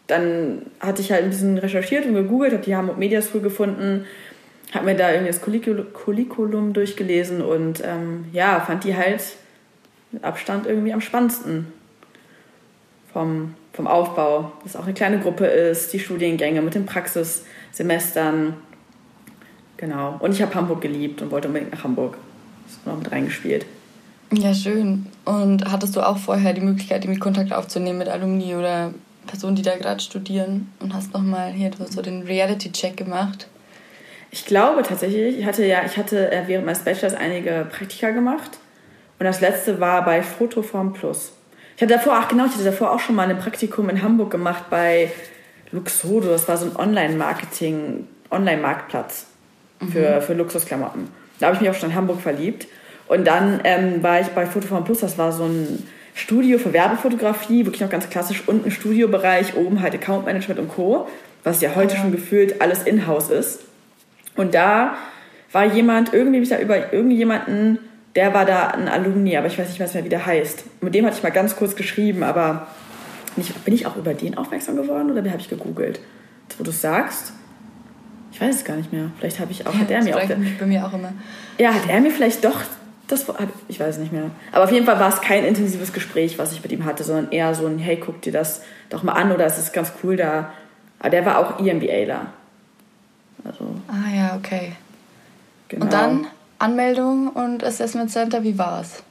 dann hatte ich halt ein bisschen recherchiert und gegoogelt, habe die Hamburg Media School gefunden, habe mir da irgendwie das Curriculum durchgelesen und ähm, ja, fand die halt mit Abstand irgendwie am spannendsten vom, vom Aufbau. Dass auch eine kleine Gruppe ist, die Studiengänge mit den Praxissemestern. Genau. Und ich habe Hamburg geliebt und wollte unbedingt nach Hamburg. Das ist noch mit reingespielt. Ja, schön. Und hattest du auch vorher die Möglichkeit, mit Kontakt aufzunehmen mit Alumni oder Personen, die da gerade studieren? Und hast nochmal hier so den Reality-Check gemacht? Ich glaube tatsächlich, ich hatte ja, ich hatte äh, während meines Bachelors einige Praktika gemacht. Und das letzte war bei Fotoform Plus. Ich hatte davor, ach genau, ich hatte davor auch schon mal ein Praktikum in Hamburg gemacht bei Luxodo. Das war so ein Online-Marketing, Online-Marktplatz für, mhm. für Luxusklamotten. Da habe ich mich auch schon in Hamburg verliebt. Und dann ähm, war ich bei Fotoform Plus, das war so ein Studio für Werbefotografie, wirklich noch ganz klassisch, und ein Studiobereich, oben halt Account Management und Co., was ja heute schon gefühlt alles in-house ist. Und da war jemand, irgendwie mich da über irgendjemanden der war da ein Alumni, aber ich weiß nicht mehr, wie der heißt. Mit dem hatte ich mal ganz kurz geschrieben, aber nicht, bin ich auch über den aufmerksam geworden oder habe ich gegoogelt? Jetzt, wo du es sagst, ich weiß es gar nicht mehr. Vielleicht habe ich auch, ja, hat er mir auch. bei mir auch immer. Ja, hat er mir vielleicht doch das, ich weiß es nicht mehr. Aber auf jeden Fall war es kein intensives Gespräch, was ich mit ihm hatte, sondern eher so ein, hey, guck dir das doch mal an oder es ist ganz cool da. Aber der war auch EMBAler. Also. Ah ja, okay. Genau. Und dann Anmeldung und Assessment Center, wie war es?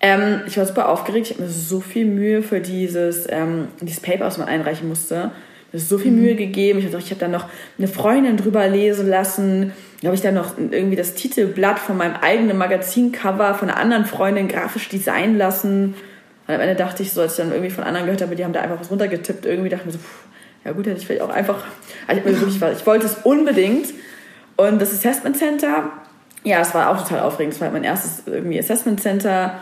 Ähm, ich war super aufgeregt. Ich habe mir so viel Mühe für dieses, ähm, dieses Paper, was man einreichen musste. Mir so viel mhm. Mühe gegeben. Ich habe hab dann noch eine Freundin drüber lesen lassen. Da habe ich dann noch irgendwie das Titelblatt von meinem eigenen Magazincover von einer anderen Freundin grafisch designen lassen. Und am Ende dachte ich so, als ich dann irgendwie von anderen gehört habe, die haben da einfach was runtergetippt, irgendwie dachte ich mir so, pff, ja gut, hätte ich vielleicht auch einfach. Also ich, wirklich, ich wollte es unbedingt. Und das Assessment Center ja, es war auch total aufregend. Es war mein erstes irgendwie Assessment Center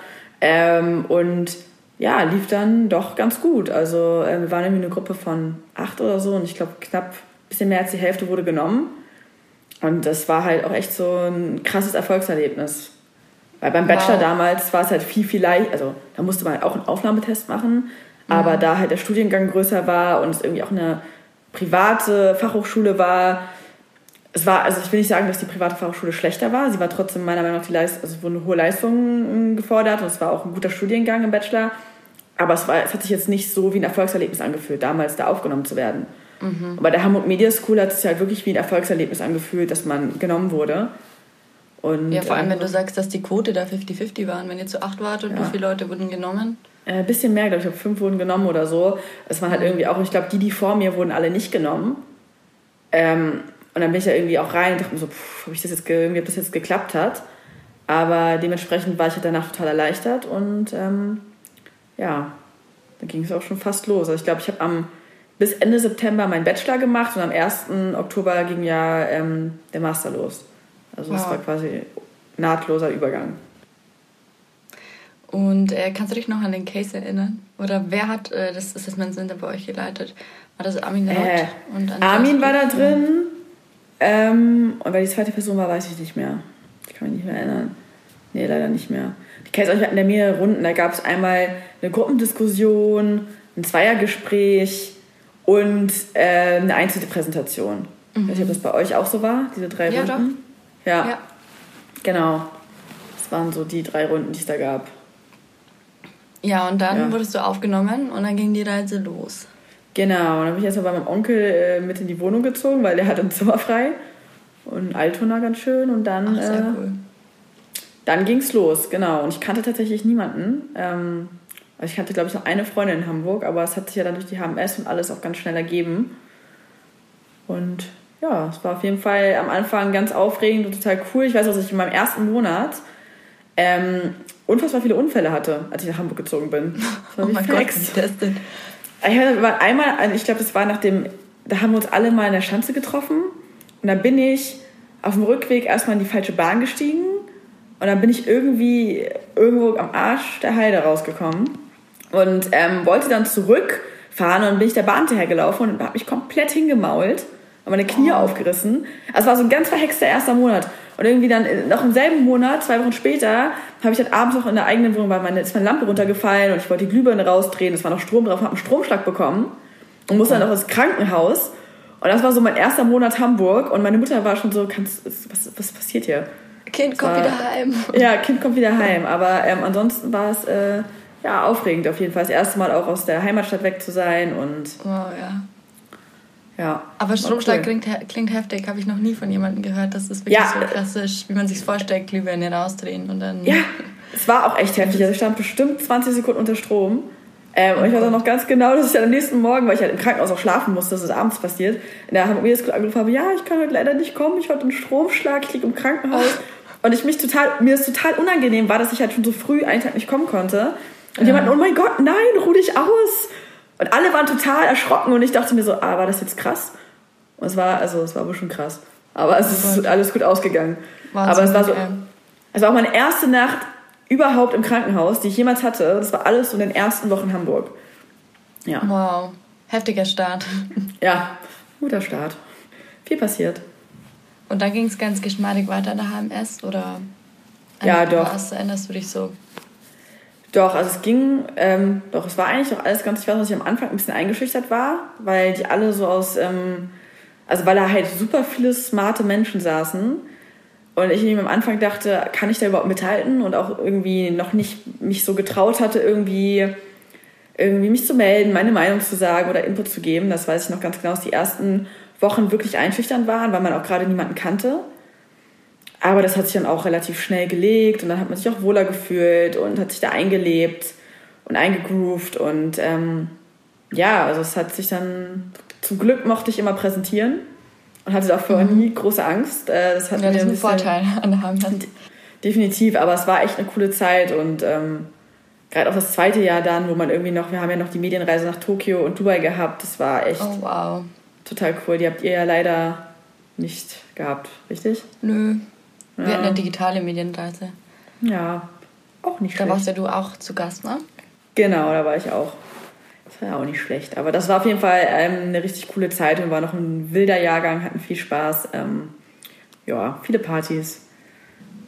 ähm, und ja, lief dann doch ganz gut. Also äh, wir waren irgendwie eine Gruppe von acht oder so und ich glaube knapp ein bisschen mehr als die Hälfte wurde genommen. Und das war halt auch echt so ein krasses Erfolgserlebnis. Weil beim Bachelor wow. damals war es halt viel, viel leicht, also da musste man halt auch einen Aufnahmetest machen, aber mhm. da halt der Studiengang größer war und es irgendwie auch eine private Fachhochschule war, es war, also ich will nicht sagen, dass die private Fachhochschule schlechter war. Sie war trotzdem meiner Meinung nach die Leistung, also es wurden hohe Leistungen gefordert und es war auch ein guter Studiengang im Bachelor. Aber es, war, es hat sich jetzt nicht so wie ein Erfolgserlebnis angefühlt, damals da aufgenommen zu werden. Mhm. Und bei der Hamburg Media School hat es sich halt wirklich wie ein Erfolgserlebnis angefühlt, dass man genommen wurde. Und, ja, vor allem, wenn du sagst, dass die Quote da 50-50 waren. Wenn ihr zu acht wart und ja. wie viele Leute wurden genommen? Ein äh, bisschen mehr, glaube ich, ich fünf wurden genommen oder so. Es waren halt mhm. irgendwie auch, ich glaube, die, die vor mir wurden alle nicht genommen. Ähm, und dann bin ich da irgendwie auch rein und dachte mir so, pff, ob, ich das jetzt, irgendwie, ob das jetzt geklappt hat. Aber dementsprechend war ich halt danach total erleichtert und ähm, ja, dann ging es auch schon fast los. Also ich glaube, ich habe am bis Ende September meinen Bachelor gemacht und am 1. Oktober ging ja ähm, der Master los. Also es wow. war quasi nahtloser Übergang. Und äh, kannst du dich noch an den Case erinnern? Oder wer hat äh, das Assessment Center bei euch geleitet? War das Armin äh, und Armin war da drin. Ähm, und wer die zweite Person war, weiß ich nicht mehr. Ich kann mich nicht mehr erinnern. Nee, leider nicht mehr. Die Case euch hatten ja mehrere Runden. Da gab es einmal eine Gruppendiskussion, ein Zweiergespräch und äh, eine Einzelpräsentation. Mhm. Ich weiß nicht, ob das bei euch auch so war, diese drei ja, Runden. Doch. Ja, ja. Genau. Das waren so die drei Runden, die es da gab. Ja, und dann ja. wurdest du aufgenommen und dann ging die Reise los. Genau, und dann bin ich erstmal bei meinem Onkel äh, mit in die Wohnung gezogen, weil der hat ein Zimmer frei. Und Altona ganz schön. Und dann, Ach, sehr äh, cool. dann ging's los, genau. Und ich kannte tatsächlich niemanden. Ähm, also ich kannte, glaube ich, noch eine Freundin in Hamburg, aber es hat sich ja dann durch die HMS und alles auch ganz schnell ergeben. Und ja, es war auf jeden Fall am Anfang ganz aufregend und total cool. Ich weiß, dass ich in meinem ersten Monat ähm, unfassbar viele Unfälle hatte, als ich nach Hamburg gezogen bin. Das war Oh mein Gott, wie das denn? Ich wir waren einmal, also ich glaube, das war nach dem, da haben wir uns alle mal in der Schanze getroffen und dann bin ich auf dem Rückweg erstmal in die falsche Bahn gestiegen und dann bin ich irgendwie irgendwo am Arsch der Heide rausgekommen und ähm, wollte dann zurückfahren und bin ich der Bahn hinterhergelaufen und habe mich komplett hingemault und meine Knie aufgerissen. Also es war so ein ganz verhexter erster Monat. Und irgendwie dann äh, noch im selben Monat, zwei Wochen später, habe ich dann abends noch in der eigenen Wohnung, weil meine, ist meine Lampe runtergefallen und ich wollte die Glühbirne rausdrehen, es war noch Strom drauf, habe einen Stromschlag bekommen und musste dann noch ins Krankenhaus. Und das war so mein erster Monat Hamburg und meine Mutter war schon so, kannst, was, was passiert hier? Kind, komm war- wieder heim. Ja, Kind kommt wieder heim. Aber ähm, ansonsten war es äh, ja, aufregend auf jeden Fall. Das erste Mal auch aus der Heimatstadt weg zu sein und Wow, ja. Ja. Aber Stromschlag cool. klingt, klingt heftig, habe ich noch nie von jemandem gehört. Das ist wirklich Ja. so klassisch, wie man sich vorstellt, Glühbirne rausdrehen und dann. Ja, es war auch echt heftig. Also ich stand bestimmt 20 Sekunden unter Strom. Ähm, und ich weiß auch noch ganz genau, dass ich dann am nächsten Morgen, weil ich halt im Krankenhaus auch schlafen musste, das ist abends passiert, in der Hamburg angerufen habe, ja, ich kann heute leider nicht kommen, ich hatte einen Stromschlag, ich liege im Krankenhaus. Und ich mich total, mir ist total unangenehm war, dass ich halt schon so früh einen Tag nicht kommen konnte. Und die meinten, oh mein Gott, nein, ruh dich aus. Und alle waren total erschrocken und ich dachte mir so, ah, war das jetzt krass? Und es war, also es war aber schon krass. Aber es ist alles gut ausgegangen. Wahnsinn, aber es war so, es war auch meine erste Nacht überhaupt im Krankenhaus, die ich jemals hatte. Das war alles so in den ersten Wochen Hamburg. Ja, Wow. Heftiger Start. ja, guter Start. Viel passiert. Und dann ging es ganz geschmeidig weiter in der HMS oder Ja, doch. Was erinnerst du dich so? Doch, also es ging, ähm, doch, es war eigentlich doch alles ganz, ich weiß, dass ich am Anfang ein bisschen eingeschüchtert war, weil die alle so aus, ähm, also weil da halt super viele smarte Menschen saßen und ich irgendwie am Anfang dachte, kann ich da überhaupt mithalten und auch irgendwie noch nicht mich so getraut hatte, irgendwie, irgendwie mich zu melden, meine Meinung zu sagen oder Input zu geben. Das weiß ich noch ganz genau, dass die ersten Wochen wirklich einschüchternd waren, weil man auch gerade niemanden kannte. Aber das hat sich dann auch relativ schnell gelegt und dann hat man sich auch wohler gefühlt und hat sich da eingelebt und eingegroovt und ähm, ja, also es hat sich dann zum Glück mochte ich immer präsentieren und hatte davor nie große Angst. Äh, das hat Mhm. Ja, mir das ist ein ein Vorteil an der HMS. Definitiv, aber es war echt eine coole Zeit und ähm, gerade auch das zweite Jahr dann, wo man irgendwie noch, wir haben ja noch die Medienreise nach Tokio und Dubai gehabt, das war echt Oh, wow. total cool. Die habt ihr ja leider nicht gehabt, richtig? Nö. Wir hatten eine digitale Medienreise. Ja, auch nicht Da schlecht. warst ja du auch zu Gast, ne? Genau, da war ich auch. Das war ja auch nicht schlecht. Aber das war auf jeden Fall ähm, eine richtig coole Zeit und war noch ein wilder Jahrgang, hatten viel Spaß. Ähm, ja, viele Partys.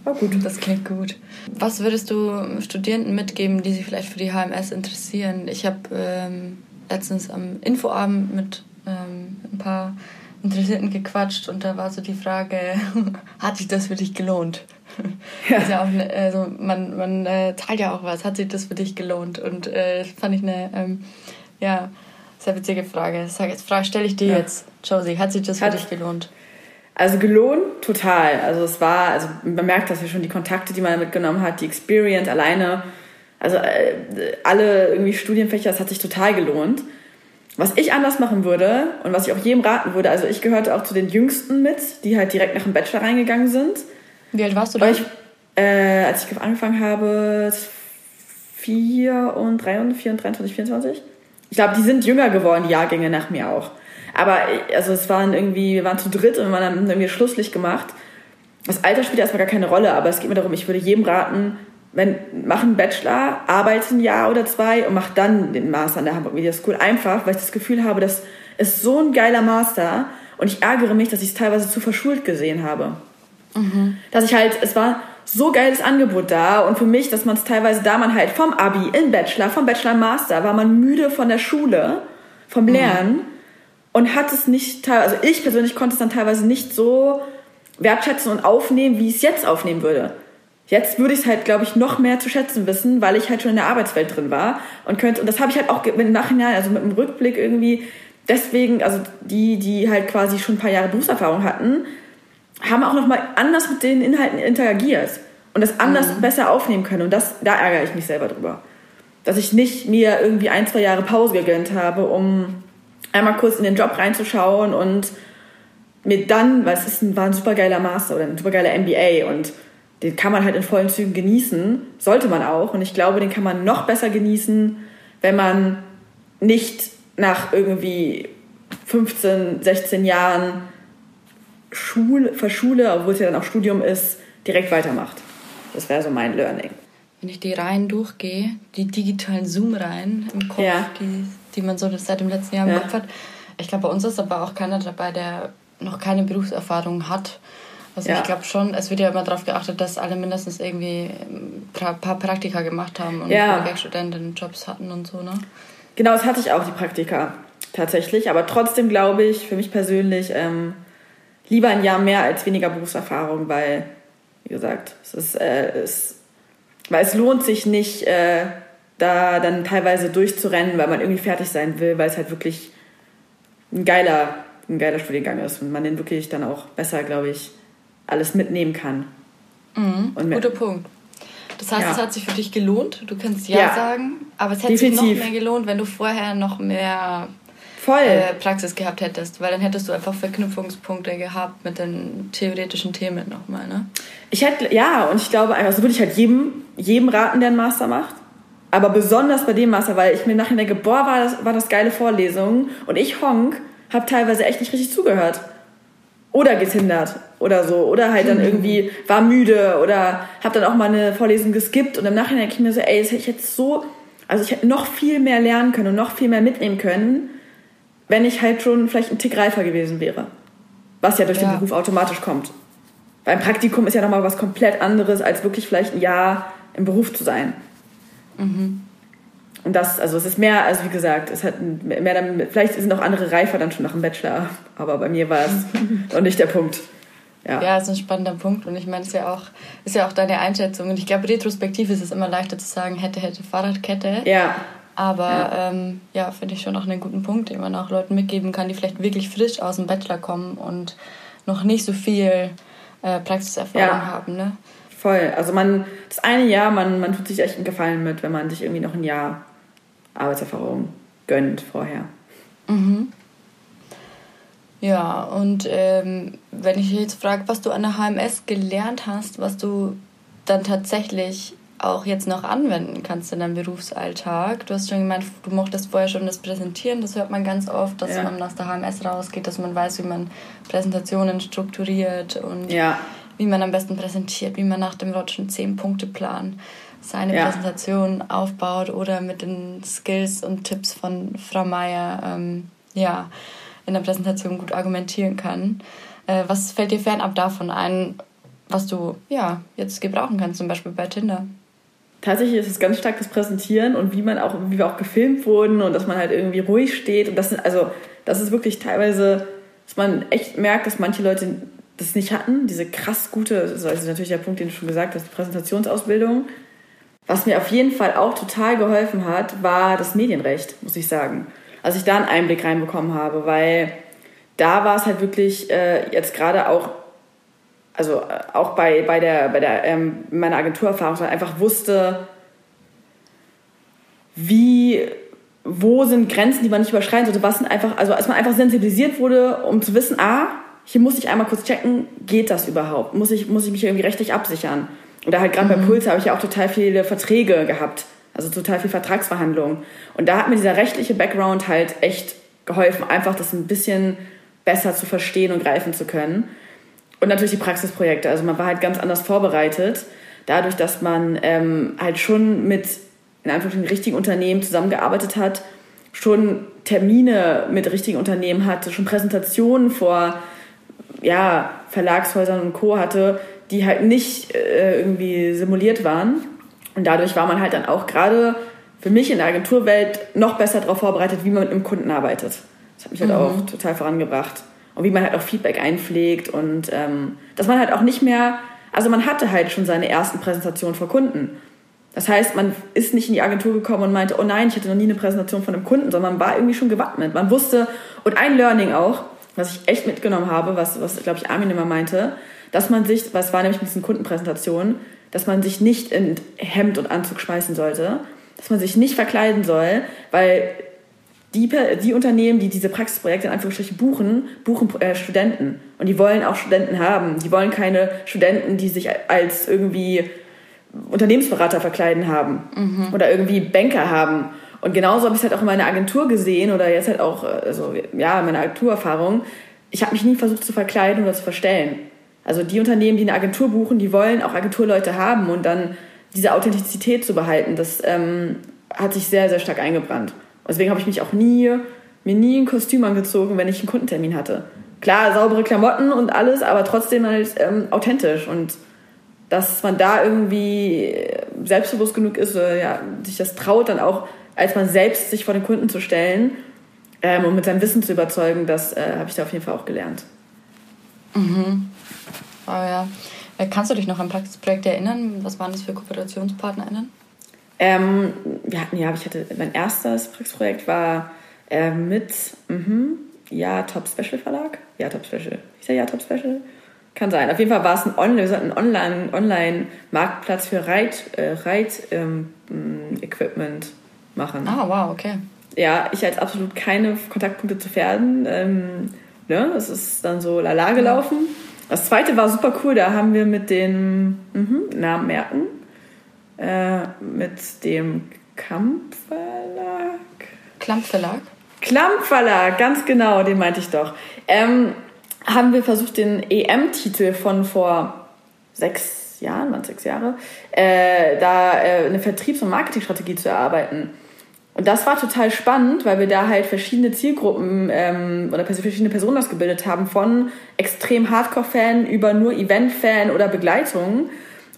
War gut. Das klingt gut. Was würdest du Studierenden mitgeben, die sich vielleicht für die HMS interessieren? Ich habe ähm, letztens am Infoabend mit ähm, ein paar Interessierten gequatscht und da war so die Frage, hat sich das für dich gelohnt? Ja. Ist ja auch eine, also man, man äh, zahlt ja auch was, hat sich das für dich gelohnt? Und äh, das fand ich eine ähm, ja, sehr witzige Frage. Sag jetzt, Frage stelle ich dir Ja. jetzt, Josie, hat sich das für Hat- dich gelohnt? Also gelohnt, total. Also es war, also man merkt das ja schon, die Kontakte, die man mitgenommen hat, die Experience alleine. Also äh, alle irgendwie Studienfächer, das hat sich total gelohnt. Was ich anders machen würde und was ich auch jedem raten würde, also ich gehörte auch zu den Jüngsten mit, die halt direkt nach dem Bachelor reingegangen sind. Wie alt warst du da? Ich, äh, als ich angefangen habe, 4 und 23, 24, 24. Ich glaube, die sind jünger geworden, die Jahrgänge nach mir auch. Aber also es waren irgendwie, wir waren zu dritt und wir haben dann irgendwie Schlusslicht gemacht. Das Alter spielt erstmal gar keine Rolle, aber es geht mir darum, ich würde jedem raten, wenn, mach einen Bachelor, arbeite ein Jahr oder zwei und mach dann den Master an der Hamburg Media School. Einfach, weil ich das Gefühl habe, das ist so ein geiler Master und ich ärgere mich, dass ich es teilweise zu verschult gesehen habe dass ich halt, es war so geiles Angebot da und für mich, dass man es teilweise, da man halt vom Abi, in Bachelor, vom Bachelor in Master, war man müde von der Schule, vom Lernen und hat es nicht, teil- also ich persönlich konnte es dann teilweise nicht so wertschätzen und aufnehmen, wie ich es jetzt aufnehmen würde. Jetzt würde ich es halt, glaube ich, noch mehr zu schätzen wissen, weil ich halt schon in der Arbeitswelt drin war und könnte, und das habe ich halt auch im Nachhinein, also mit dem Rückblick irgendwie, deswegen, also die, die halt quasi schon ein paar Jahre Berufserfahrung hatten, haben auch noch mal anders mit den Inhalten interagiert und das anders besser aufnehmen können. Und das, da ärgere ich mich selber drüber. Dass ich nicht mir irgendwie ein, zwei Jahre Pause gegönnt habe, um einmal kurz in den Job reinzuschauen und mir dann, weil es ist ein, war ein super geiler Master oder ein super geiler MBA und den kann man halt in vollen Zügen genießen, sollte man auch. Und ich glaube, den kann man noch besser genießen, wenn man nicht nach irgendwie 15, 16 Jahren Schule, Verschule, obwohl es ja dann auch Studium ist, direkt weitermacht. Das wäre so mein Learning. Wenn ich die Reihen durchgehe, die digitalen Zoom-Reihen im Kopf, ja. die, die man so seit dem letzten Jahr im ja. Kopf hat, ich glaube, bei uns ist aber auch keiner dabei, der noch keine Berufserfahrung hat. Also ja. ich glaube schon, es wird ja immer darauf geachtet, dass alle mindestens irgendwie ein paar Praktika gemacht haben und ja. Werkstudentinnen Jobs hatten und so, ne? Genau, das hatte ich auch, die Praktika tatsächlich. Aber trotzdem glaube ich, für mich persönlich, ähm, lieber ein Jahr mehr als weniger Berufserfahrung, weil, wie gesagt, es ist, äh, es, weil es lohnt sich nicht, äh, da dann teilweise durchzurennen, weil man irgendwie fertig sein will, weil es halt wirklich ein geiler, ein geiler Studiengang ist und man den wirklich dann auch besser, glaube ich, alles mitnehmen kann. Mhm, guter Punkt. Das heißt, ja. es hat sich für dich gelohnt. Du kannst ja, ja. sagen, aber es hätte Definitiv. sich noch mehr gelohnt, wenn du vorher noch mehr äh, Praxis gehabt hättest, weil dann hättest du einfach Verknüpfungspunkte gehabt mit den theoretischen Themen nochmal, ne? Ich hätte, ja, und ich glaube, also würde ich halt jedem, jedem raten, der einen Master macht. Aber besonders bei dem Master, weil ich mir nachher denke, boah, war das, war das geile Vorlesung. Und ich, Honk, habe teilweise echt nicht richtig zugehört oder getindert oder so oder halt dann irgendwie war müde oder habe dann auch mal eine Vorlesung geskippt und im Nachhinein denke ich mir so, ey, das hätte ich jetzt so, also ich hätte noch viel mehr lernen können und noch viel mehr mitnehmen können, wenn ich halt schon vielleicht ein Tick reifer gewesen wäre. Was ja durch ja. den Beruf automatisch kommt. Beim Praktikum ist ja nochmal was komplett anderes, als wirklich vielleicht ein Jahr im Beruf zu sein. Mhm. Und das, also es ist mehr, also wie gesagt, es hat mehr dann, vielleicht sind auch andere reifer dann schon nach dem Bachelor, aber bei mir war es noch nicht der Punkt. Ja. ja, ist ein spannender Punkt und ich meine, es ist ja auch, ist ja auch deine Einschätzung und ich glaube, retrospektiv ist es immer leichter zu sagen, hätte, hätte, Fahrradkette. Ja. Aber ja, ähm, ja finde ich schon auch einen guten Punkt, den man auch Leuten mitgeben kann, die vielleicht wirklich frisch aus dem Bachelor kommen und noch nicht so viel äh, Praxiserfahrung ja. haben. Ne? Voll. Also man, das eine Jahr, man, man tut sich echt einen Gefallen mit, wenn man sich irgendwie noch ein Jahr Arbeitserfahrung gönnt vorher. Mhm. Ja, und ähm, wenn ich jetzt frage, was du an der HMS gelernt hast, was du dann tatsächlich auch jetzt noch anwenden kannst in deinem Berufsalltag. Du hast schon gemeint, du mochtest vorher schon das Präsentieren, das hört man ganz oft, dass ja. man aus der HMS rausgeht, dass man weiß, wie man Präsentationen strukturiert und ja. wie man am besten präsentiert, wie man nach dem Rotschen 10-Punkte-Plan seine ja. Präsentation aufbaut oder mit den Skills und Tipps von Frau Meier ähm, ja, in der Präsentation gut argumentieren kann. Äh, was fällt dir fernab davon ein, was du ja, jetzt gebrauchen kannst, zum Beispiel bei Tinder? Tatsächlich ist es ganz stark das Präsentieren und wie man auch, wie wir auch gefilmt wurden und dass man halt irgendwie ruhig steht. Und das sind, also, das ist wirklich teilweise, dass man echt merkt, dass manche Leute das nicht hatten, diese krass gute, also natürlich der Punkt, den du schon gesagt hast, die Präsentationsausbildung, was mir auf jeden Fall auch total geholfen hat, war das Medienrecht, muss ich sagen. Als ich da einen Einblick reinbekommen habe, weil da war es halt wirklich äh, jetzt gerade auch, also äh, auch bei, bei, der, bei der, ähm, meiner Agenturerfahrung, dass einfach wusste, wie, wo sind Grenzen, die man nicht überschreiten sollte, was sind einfach, also als man einfach sensibilisiert wurde, um zu wissen, ah, hier muss ich einmal kurz checken, geht das überhaupt? Muss ich, muss ich mich irgendwie rechtlich absichern? Oder halt gerade mhm. bei Puls habe ich ja auch total viele Verträge gehabt, also total viel Vertragsverhandlungen. Und da hat mir dieser rechtliche Background halt echt geholfen, einfach das ein bisschen besser zu verstehen und greifen zu können. Und natürlich die Praxisprojekte. Also man war halt ganz anders vorbereitet, dadurch, dass man ähm, halt schon mit in Anführungsstrichen richtigen Unternehmen zusammengearbeitet hat, schon Termine mit richtigen Unternehmen hatte, schon Präsentationen vor ja, Verlagshäusern und Co. hatte, die halt nicht äh, irgendwie simuliert waren. Und dadurch war man halt dann auch gerade für mich in der Agenturwelt noch besser darauf vorbereitet, wie man mit einem Kunden arbeitet. Das hat mich halt mhm. auch total vorangebracht. Und wie man halt auch Feedback einpflegt und ähm, dass man halt auch nicht mehr, also man hatte halt schon seine ersten Präsentationen vor Kunden. Das heißt, man ist nicht in die Agentur gekommen und meinte, oh nein, ich hatte noch nie eine Präsentation von einem Kunden, sondern man war irgendwie schon gewappnet. Man wusste, und ein Learning auch, was ich echt mitgenommen habe, was, was glaube ich, Armin immer meinte, dass man sich, was war nämlich mit diesen Kundenpräsentationen, dass man sich nicht in Hemd und Anzug schmeißen sollte, dass man sich nicht verkleiden soll, weil die, die Unternehmen, die diese Praxisprojekte in Anführungsstrichen buchen, buchen äh, Studenten. Und die wollen auch Studenten haben. Die wollen keine Studenten, die sich als irgendwie Unternehmensberater verkleiden haben mhm. oder irgendwie Banker haben. Und genauso habe ich es halt auch in meiner Agentur gesehen oder jetzt halt auch, also ja, in meiner Agenturerfahrung. Ich habe mich nie versucht zu verkleiden oder zu verstellen. Also die Unternehmen, die eine Agentur buchen, die wollen auch Agenturleute haben und dann diese Authentizität zu behalten, das ähm, hat sich sehr, sehr stark eingebrannt. Deswegen habe ich mich auch nie, mir nie ein Kostüm angezogen, wenn ich einen Kundentermin hatte. Klar, saubere Klamotten und alles, aber trotzdem halt ähm, authentisch und dass man da irgendwie selbstbewusst genug ist oder ja, sich das traut, dann auch als man selbst sich vor den Kunden zu stellen ähm, und mit seinem Wissen zu überzeugen, das äh, habe ich da auf jeden Fall auch gelernt. Mhm. Oh ja. Äh, kannst du dich noch an Praxisprojekte erinnern? Was waren das für KooperationspartnerInnen? Ähm, wir hatten, ja, ich hatte, mein erstes Praxisprojekt war äh, mit, mh, ja, Top Special Verlag. Ja, Top Special. Ist ja ja Top Special? Kann sein. Auf jeden Fall war es ein Online, Online, Marktplatz für Reit, äh, Reit ähm, Equipment machen. Ah, wow, okay. Ja, ich als absolut keine Kontaktpunkte zu Pferden. Ähm, ne, das ist dann so lala gelaufen. Das zweite war super cool, da haben wir mit den mh, Namen merken, äh, mit dem Kampfverlag. Klampverlag? Klampverlag, ganz genau, den meinte ich doch. Ähm, haben wir versucht, den EM-Titel von vor sechs Jahren, waren sechs Jahre, äh, da äh, eine Vertriebs- und Marketingstrategie zu erarbeiten. Und das war total spannend, weil wir da halt verschiedene Zielgruppen ähm, oder verschiedene Personen ausgebildet haben, von extrem Hardcore-Fan über nur Event-Fan oder Begleitung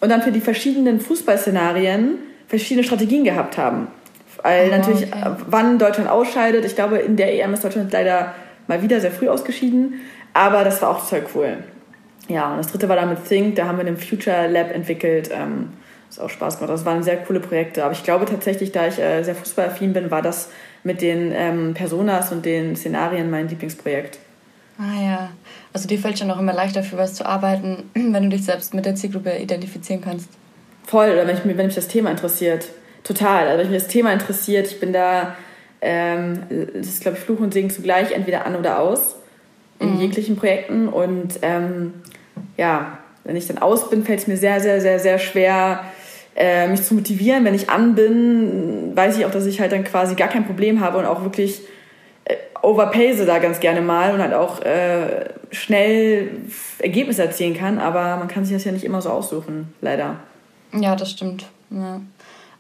und dann für die verschiedenen Fußballszenarien verschiedene Strategien gehabt haben. Weil oh, natürlich, okay. wann Deutschland ausscheidet, ich glaube, in der EM ist Deutschland leider mal wieder sehr früh ausgeschieden, aber das war auch total cool. Ja, und das dritte war dann mit Think, da haben wir einen Future Lab entwickelt. Ähm, das hat auch Spaß gemacht. Das waren sehr coole Projekte. Aber ich glaube tatsächlich, da ich äh, sehr fußballaffin bin, war das mit den ähm, Personas und den Szenarien mein Lieblingsprojekt. Ah ja. Also dir fällt schon auch immer leichter für was zu arbeiten, wenn du dich selbst mit der Zielgruppe identifizieren kannst. Voll, oder wenn, ich, wenn mich das Thema interessiert. Total. Also wenn mich das Thema interessiert, ich bin da, ähm, das ist glaube ich Fluch und Segen zugleich, entweder an oder aus in mhm. jeglichen Projekten. Und ähm, ja, wenn ich dann aus bin, fällt es mir sehr, sehr, sehr, sehr schwer, äh, mich zu motivieren. Wenn ich an bin, weiß ich auch, dass ich halt dann quasi gar kein Problem habe und auch wirklich äh, overpace da ganz gerne mal und halt auch äh, schnell Ergebnisse erzielen kann. Aber man kann sich das ja nicht immer so aussuchen, leider. Ja, das stimmt. Ja.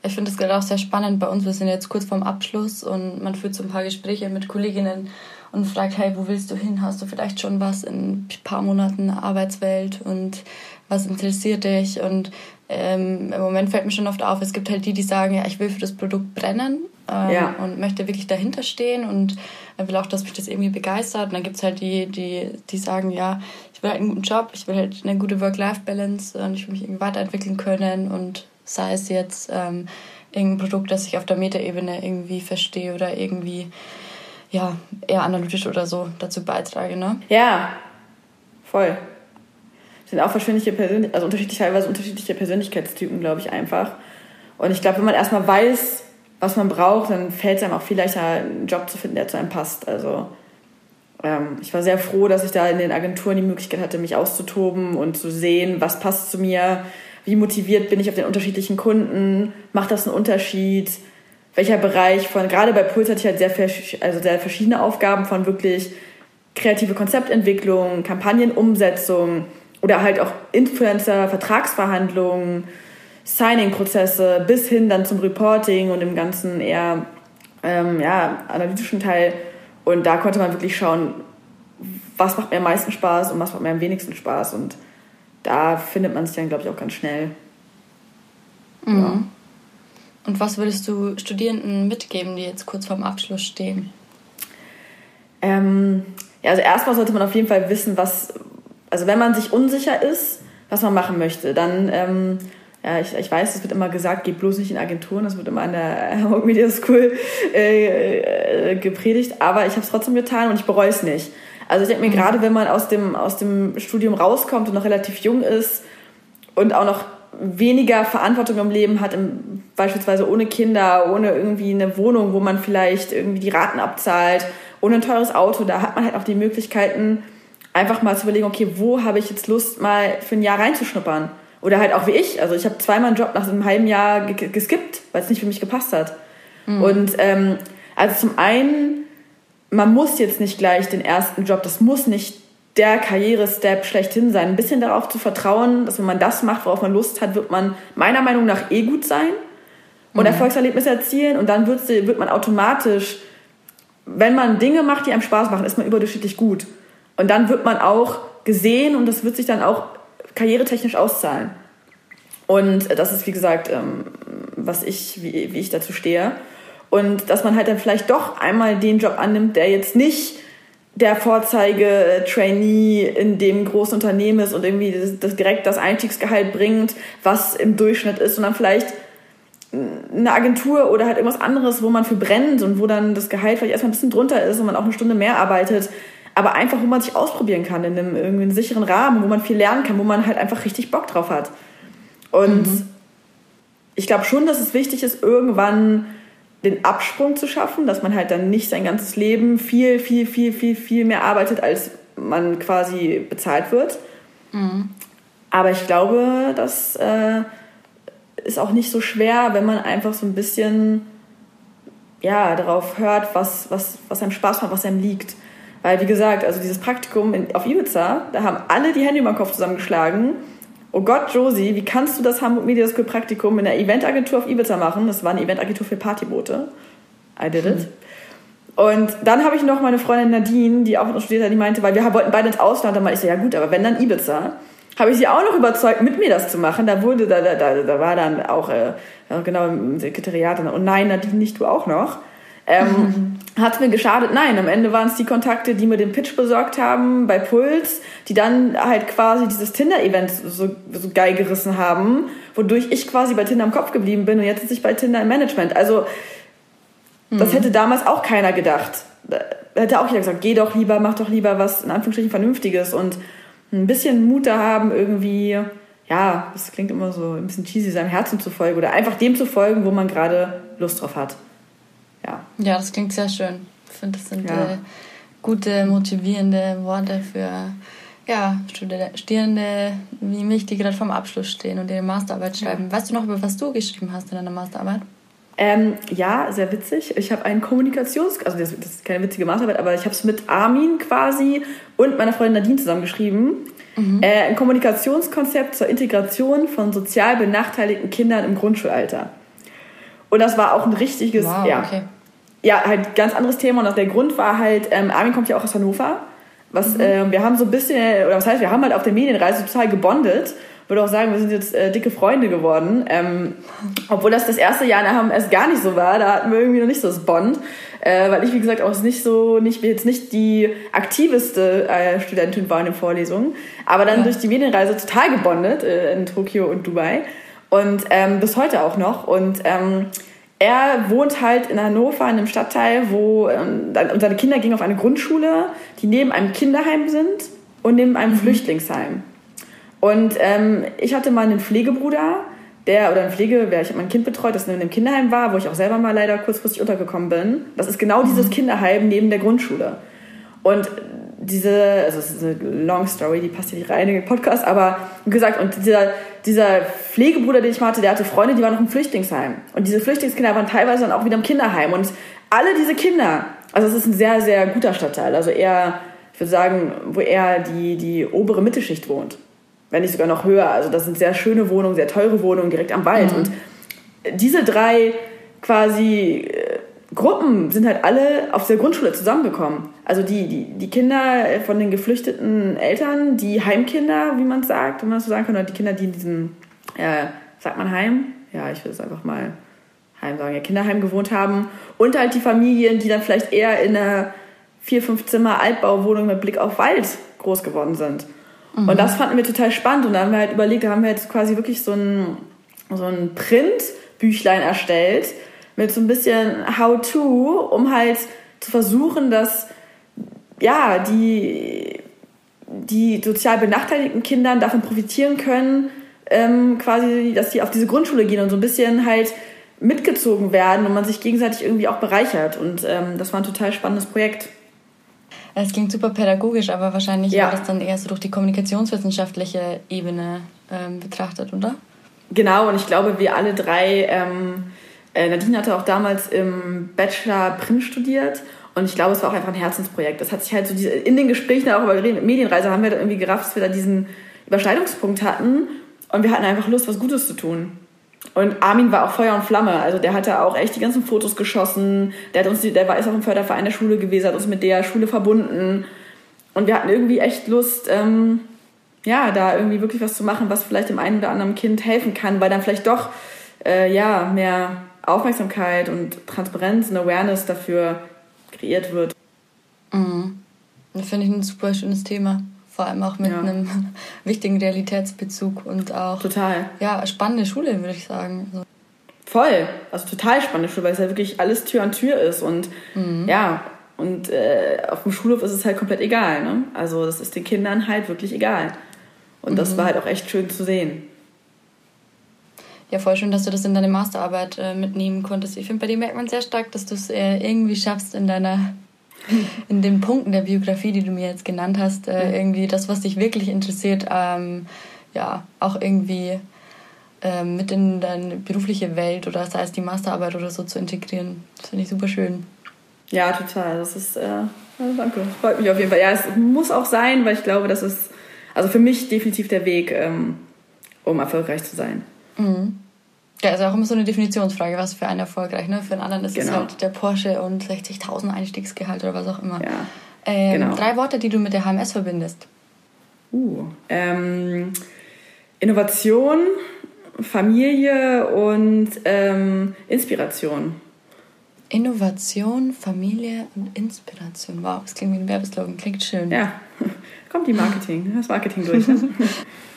Ich finde es gerade auch sehr spannend bei uns. Wir sind jetzt kurz vorm Abschluss und man führt so ein paar Gespräche mit Kolleginnen und fragt, hey, wo willst du hin? Hast du vielleicht schon was in ein paar Monaten Arbeitswelt und was interessiert dich? Und ähm, im Moment fällt mir schon oft auf, es gibt halt die, die sagen, ja, ich will für das Produkt brennen ähm, ja. und möchte wirklich dahinter stehen und will auch, dass mich das irgendwie begeistert. Und dann gibt es halt die, die, die sagen, ja, ich will halt einen guten Job, ich will halt eine gute Work-Life-Balance und ich will mich irgendwie weiterentwickeln können und sei es jetzt ähm, irgendein Produkt, das ich auf der Metaebene irgendwie verstehe oder irgendwie ja, eher analytisch oder so dazu beitrage. Ne? Ja, voll sind auch verschiedliche Persön also unterschiedlich, teilweise unterschiedliche Persönlichkeitstypen, glaube ich, einfach. Und ich glaube, wenn man erstmal weiß, was man braucht, dann fällt es einem auch viel leichter, einen Job zu finden, der zu einem passt. Also ähm, ich war sehr froh, dass ich da in den Agenturen die Möglichkeit hatte, mich auszutoben und zu sehen, was passt zu mir, wie motiviert bin ich auf den unterschiedlichen Kunden, macht das einen Unterschied, welcher Bereich von, gerade bei Puls hatte ich halt sehr, also sehr verschiedene Aufgaben von wirklich kreative Konzeptentwicklung, Kampagnenumsetzung, oder halt auch Influencer, Vertragsverhandlungen, Signing-Prozesse bis hin dann zum Reporting und dem ganzen eher ähm, ja, analytischen Teil. Und da konnte man wirklich schauen, was macht mir am meisten Spaß und was macht mir am wenigsten Spaß. Und da findet man sich dann, glaube ich, auch ganz schnell. Mhm. Ja. Und was würdest du Studierenden mitgeben, die jetzt kurz vorm Abschluss stehen? Ähm, ja, also erstmal sollte man auf jeden Fall wissen, was, also wenn man sich unsicher ist, was man machen möchte, dann, ähm, ja, ich, ich weiß, es wird immer gesagt, geht bloß nicht in Agenturen, das wird immer an der Hamburg Media School äh, äh, gepredigt, aber ich habe es trotzdem getan und ich bereue es nicht. Also ich denke mir, mhm. gerade wenn man aus dem, aus dem Studium rauskommt und noch relativ jung ist und auch noch weniger Verantwortung im Leben hat im beispielsweise ohne Kinder, ohne irgendwie eine Wohnung, wo man vielleicht irgendwie die Raten abzahlt, ohne ein teures Auto, da hat man halt auch die Möglichkeiten, einfach mal zu überlegen, okay, wo habe ich jetzt Lust, mal für ein Jahr reinzuschnuppern? Oder halt auch wie ich. Also ich habe zweimal einen Job nach einem halben Jahr geskippt, weil es nicht für mich gepasst hat. Mhm. Und ähm, also zum einen, man muss jetzt nicht gleich den ersten Job, das muss nicht der Karrierestep schlechthin sein. Ein bisschen darauf zu vertrauen, dass wenn man das macht, worauf man Lust hat, wird man meiner Meinung nach eh gut sein und mhm. Erfolgserlebnisse erzielen. Und dann wird, wird man automatisch, wenn man Dinge macht, die einem Spaß machen, ist man überdurchschnittlich gut. Und dann wird man auch gesehen und das wird sich dann auch karrieretechnisch auszahlen. Und das ist, wie gesagt, ähm, was ich, wie, wie ich dazu stehe. Und dass man halt dann vielleicht doch einmal den Job annimmt, der jetzt nicht der Vorzeige-Trainee in dem großen Unternehmen ist und irgendwie das, das, direkt das Einstiegsgehalt bringt, was im Durchschnitt ist, sondern vielleicht eine Agentur oder halt irgendwas anderes, wo man für brennt und wo dann das Gehalt vielleicht erstmal ein bisschen drunter ist und man auch eine Stunde mehr arbeitet, aber einfach, wo man sich ausprobieren kann, in einem irgendwie einen sicheren Rahmen, wo man viel lernen kann, wo man halt einfach richtig Bock drauf hat. Und mhm. ich glaube schon, dass es wichtig ist, irgendwann den Absprung zu schaffen, dass man halt dann nicht sein ganzes Leben viel, viel, viel, viel, viel mehr arbeitet, als man quasi bezahlt wird. Mhm. Aber ich glaube, das äh, ist auch nicht so schwer, wenn man einfach so ein bisschen ja, darauf hört, was, was, was einem Spaß macht, was einem liegt. Weil, wie gesagt, also dieses Praktikum in, auf Ibiza, da haben alle die Hände über den Kopf zusammengeschlagen oh Gott, Josie, wie kannst du das Hamburg Media School Praktikum in der Eventagentur auf Ibiza machen? Das war eine Eventagentur für Partyboote. I did it. Und dann habe ich noch meine Freundin Nadine, die auch noch studiert hat, die meinte, weil wir wollten beide ins Ausland, dann meinte ich so, ja gut, aber wenn dann Ibiza, habe ich sie auch noch überzeugt, mit mir das zu machen. Da wurde, da, da, da war dann auch äh, genau im Sekretariat und oh nein, Nadine, nicht du auch noch. Ähm, mhm. Hat mir geschadet? Nein, am Ende waren es die Kontakte, die mir den Pitch besorgt haben bei Puls, die dann halt quasi dieses Tinder-Event so, so geil gerissen haben, wodurch ich quasi bei Tinder im Kopf geblieben bin und jetzt sitze ich bei Tinder im Management. Also das mhm. hätte damals auch keiner gedacht. Da hätte auch jeder gesagt, geh doch lieber, mach doch lieber was in Anführungsstrichen Vernünftiges und ein bisschen Mut da haben, irgendwie, ja, das klingt immer so ein bisschen cheesy, seinem Herzen zu folgen oder einfach dem zu folgen, wo man gerade Lust drauf hat ja. Ja, das klingt sehr schön. Ich finde, das sind ja. äh, gute, motivierende Worte für ja, Studierende wie mich, die gerade vorm Abschluss stehen und ihre Masterarbeit schreiben. Ja. Weißt du noch, über was du geschrieben hast in deiner Masterarbeit? Ähm, ja, sehr witzig. Ich habe einen Kommunikations... Also das, das, ist keine witzige Masterarbeit, aber ich habe es mit Armin quasi und meiner Freundin Nadine zusammengeschrieben. Mhm. Äh, ein Kommunikationskonzept zur Integration von sozial benachteiligten Kindern im Grundschulalter. Und das war auch ein richtiges... Wow, ja, okay ja, halt ganz anderes Thema. Und der Grund war halt, ähm, Armin kommt ja auch aus Hannover. Was, mhm. äh, wir haben so ein bisschen, oder was heißt, wir haben halt auf der Medienreise total gebondet. Ich würde auch sagen, wir sind jetzt äh, dicke Freunde geworden. Ähm, obwohl das das erste Jahr in der HMS gar nicht so war. Da hatten wir irgendwie noch nicht so das Bond. Äh, weil ich, wie gesagt, auch nicht so, nicht, jetzt nicht die aktiveste äh, Studentin war in den Vorlesungen. Aber dann ja. durch die Medienreise total gebondet äh, in Tokio und Dubai. Und ähm, bis heute auch noch. Und ähm, er wohnt halt in Hannover, in einem Stadtteil, wo ähm, seine Kinder gingen auf eine Grundschule, die neben einem Kinderheim sind und neben einem mhm. Flüchtlingsheim. Und ähm, ich hatte mal einen Pflegebruder, der oder ein Pflege, ich habe mein Kind betreut, das in einem Kinderheim war, wo ich auch selber mal leider kurzfristig untergekommen bin. Das ist genau mhm. dieses Kinderheim neben der Grundschule. Und diese, also es ist eine Long Story, die passt hier nicht rein in den Podcast, aber wie gesagt, und dieser, dieser Pflegebruder, den ich mal hatte, der hatte Freunde, die waren noch im Flüchtlingsheim. Und diese Flüchtlingskinder waren teilweise dann auch wieder im Kinderheim. Und alle diese Kinder, also es ist ein sehr, sehr guter Stadtteil, also eher, ich würde sagen, wo eher die, die obere Mittelschicht wohnt. Wenn nicht sogar noch höher. Also das sind sehr schöne Wohnungen, sehr teure Wohnungen direkt am Wald. Mhm. Und diese drei quasi äh, Gruppen sind halt alle auf der Grundschule zusammengekommen. Also die, die, die Kinder von den geflüchteten Eltern, die Heimkinder, wie man es sagt, wenn man das so sagen kann, oder die Kinder, die in diesem, äh, sagt man Heim? Ja, ich will es einfach mal Heim sagen, ja, Kinderheim gewohnt haben. Und halt die Familien, die dann vielleicht eher in einer vier, fünf Zimmer Altbauwohnung mit Blick auf Wald groß geworden sind. Mhm. Und das fanden wir total spannend. Und da haben wir halt überlegt, da haben wir jetzt quasi wirklich so ein, so ein Printbüchlein erstellt, mit so ein bisschen How-to, um halt zu versuchen, dass ja, die, die sozial benachteiligten Kindern davon profitieren können, ähm, quasi, dass die auf diese Grundschule gehen und so ein bisschen halt mitgezogen werden und man sich gegenseitig irgendwie auch bereichert. Und ähm, das war ein total spannendes Projekt. Es klingt super pädagogisch, aber wahrscheinlich ja. war das dann eher so durch die kommunikationswissenschaftliche Ebene ähm, betrachtet, oder? Genau, und ich glaube, wir alle drei, ähm, äh, Nadine hatte auch damals im Bachelor Print studiert und ich glaube, es war auch einfach ein Herzensprojekt. Das hat sich halt so diese, in den Gesprächen auch über Medienreise haben wir da irgendwie gerafft, dass wir da diesen Überschneidungspunkt hatten und wir hatten einfach Lust, was Gutes zu tun. Und Armin war auch Feuer und Flamme. Also der hatte auch echt die ganzen Fotos geschossen. Der, hat uns der war, ist auch im Förderverein der Schule gewesen, hat uns mit der Schule verbunden. Und wir hatten irgendwie echt Lust, ähm, ja, da irgendwie wirklich was zu machen, was vielleicht dem einen oder anderen Kind helfen kann, weil dann vielleicht doch äh, ja, mehr Aufmerksamkeit und Transparenz und Awareness dafür kreiert wird. Mhm. Das finde ich ein super schönes Thema. Vor allem auch mit ja. einem wichtigen Realitätsbezug und auch total. Ja, spannende Schule, würde ich sagen. Also Voll. Also total spannende Schule, weil es ja wirklich alles Tür an Tür ist. Und mhm. ja, und äh, auf dem Schulhof ist es halt komplett egal. Ne? Also das ist den Kindern halt wirklich egal. Und mhm. das war halt auch echt schön zu sehen. Ja, voll schön, dass du das in deine Masterarbeit äh, mitnehmen konntest. Ich finde, bei dir merkt man sehr stark, dass du es äh, irgendwie schaffst, in deiner in den Punkten der Biografie, die du mir jetzt genannt hast, äh, irgendwie das, was dich wirklich interessiert, ähm, ja, auch irgendwie ähm, mit in deine berufliche Welt oder sei es die Masterarbeit oder so zu integrieren. Das finde ich super schön. Ja, total. Das ist, äh, danke. Freut mich auf jeden Fall. Ja, es muss auch sein, weil ich glaube, das ist, also für mich definitiv der Weg, ähm, um erfolgreich zu sein. Mhm. Ja, ist auch immer so eine Definitionsfrage, was für einen erfolgreich. Ne? Für einen anderen ist genau. es halt der Porsche und 60.000 Einstiegsgehalt oder was auch immer. Ja, ähm, genau. Drei Worte, die du mit der HMS verbindest. Uh, ähm, Innovation, Familie und ähm, Inspiration. Innovation, Familie und Inspiration. Wow, das klingt wie ein Werbeslogan. Klingt schön. Ja, kommt die Marketing, das Marketing durch. Ne?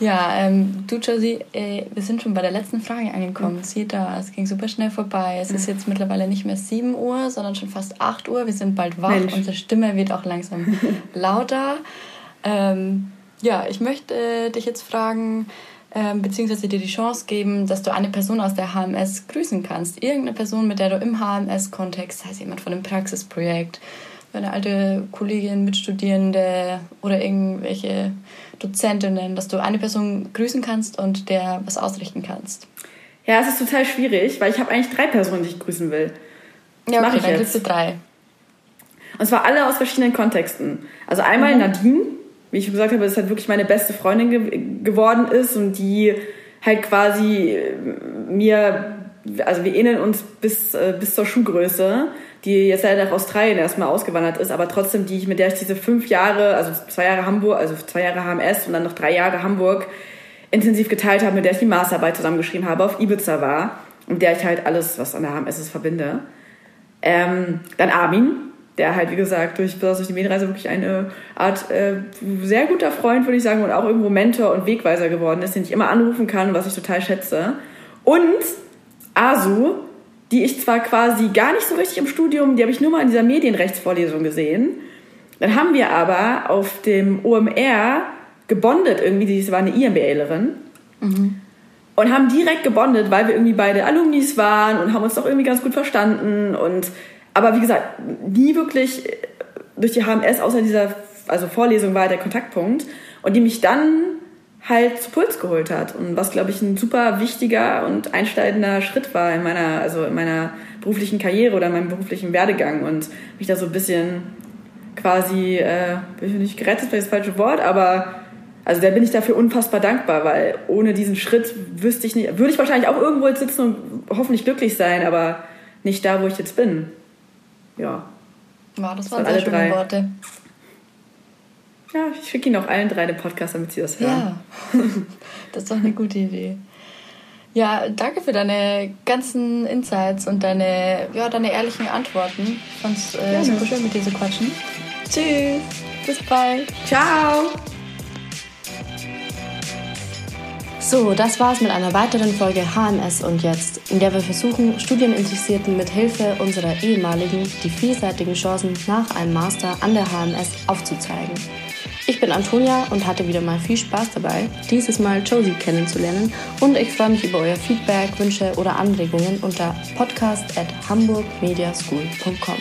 Ja, ähm, du Josie, äh, wir sind schon bei der letzten Frage angekommen. Mhm. Sieh da, es ging super schnell vorbei. Es mhm. ist jetzt mittlerweile nicht mehr 7 Uhr, sondern schon fast 8 Uhr. Wir sind bald wach. Mensch. Unsere Stimme wird auch langsam lauter. Ähm, ja, ich möchte äh, dich jetzt fragen, äh, beziehungsweise dir die Chance geben, dass du eine Person aus der HMS grüßen kannst. Irgendeine Person, mit der du im HMS-Kontext, sei es jemand von einem Praxisprojekt, eine alte Kollegin, Mitstudierende oder irgendwelche Dozentinnen, dass du eine Person grüßen kannst und der was ausrichten kannst. Ja, es ist total schwierig, weil ich habe eigentlich drei Personen, die ich grüßen will. Das ja, okay, ich dann jetzt. du drei. Und zwar alle aus verschiedenen Kontexten. Also einmal mhm. Nadine, wie ich schon gesagt habe, das halt wirklich meine beste Freundin ge geworden ist und die halt quasi mir, also wir ähneln uns bis, äh, bis zur Schuhgröße die jetzt leider nach Australien erstmal ausgewandert ist, aber trotzdem, die ich, mit der ich diese fünf Jahre, also zwei Jahre Hamburg, also zwei Jahre HMS und dann noch drei Jahre Hamburg intensiv geteilt habe, mit der ich die Masterarbeit zusammengeschrieben habe, auf Ibiza war und der ich halt alles, was an der HMS ist, verbinde. Ähm, dann Armin, der halt, wie gesagt, durch, besonders durch die Medienreise wirklich eine Art äh, sehr guter Freund, würde ich sagen, und auch irgendwo Mentor und Wegweiser geworden ist, den ich immer anrufen kann, was ich total schätze. Und Asu, die ich zwar quasi gar nicht so richtig im Studium, die habe ich nur mal in dieser Medienrechtsvorlesung gesehen. Dann haben wir aber auf dem OMR gebondet irgendwie, sie war eine IMBAlerin. Mhm. Und haben direkt gebondet, weil wir irgendwie beide Alumnis waren und haben uns doch irgendwie ganz gut verstanden. Und, aber wie gesagt, nie wirklich durch die HMS außer dieser also Vorlesung war der Kontaktpunkt. Und die mich dann halt zu Puls geholt hat und was glaube ich ein super wichtiger und einsteigender Schritt war in meiner also in meiner beruflichen Karriere oder in meinem beruflichen Werdegang und mich da so ein bisschen quasi äh, bin ich nicht gerettet vielleicht das falsche Wort aber also da bin ich dafür unfassbar dankbar weil ohne diesen Schritt wüsste ich nicht würde ich wahrscheinlich auch irgendwo jetzt sitzen und hoffentlich glücklich sein aber nicht da wo ich jetzt bin. Ja. Wow, das, das waren sehr schöne drei. Worte ja, ich schicke Ihnen auch allen drei den Podcast, damit Sie das hören. Ja, das ist doch eine gute Idee. Ja, danke für deine ganzen Insights und deine, ja, deine ehrlichen Antworten. Ich fand es äh, super schön, mit dir zu quatschen. Tschüss, bis bald. Ciao. So, das war's mit einer weiteren Folge HMS und jetzt, in der wir versuchen, Studieninteressierten mit Hilfe unserer ehemaligen die vielseitigen Chancen nach einem Master an der HMS aufzuzeigen. Ich bin Antonia und hatte wieder mal viel Spaß dabei, dieses Mal Josie kennenzulernen und ich freue mich über euer Feedback, Wünsche oder Anregungen unter podcast at hamburgmediaschool.com.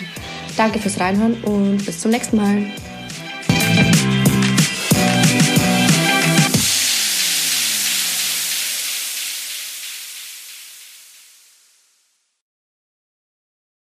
Danke fürs Reinhören und bis zum nächsten Mal.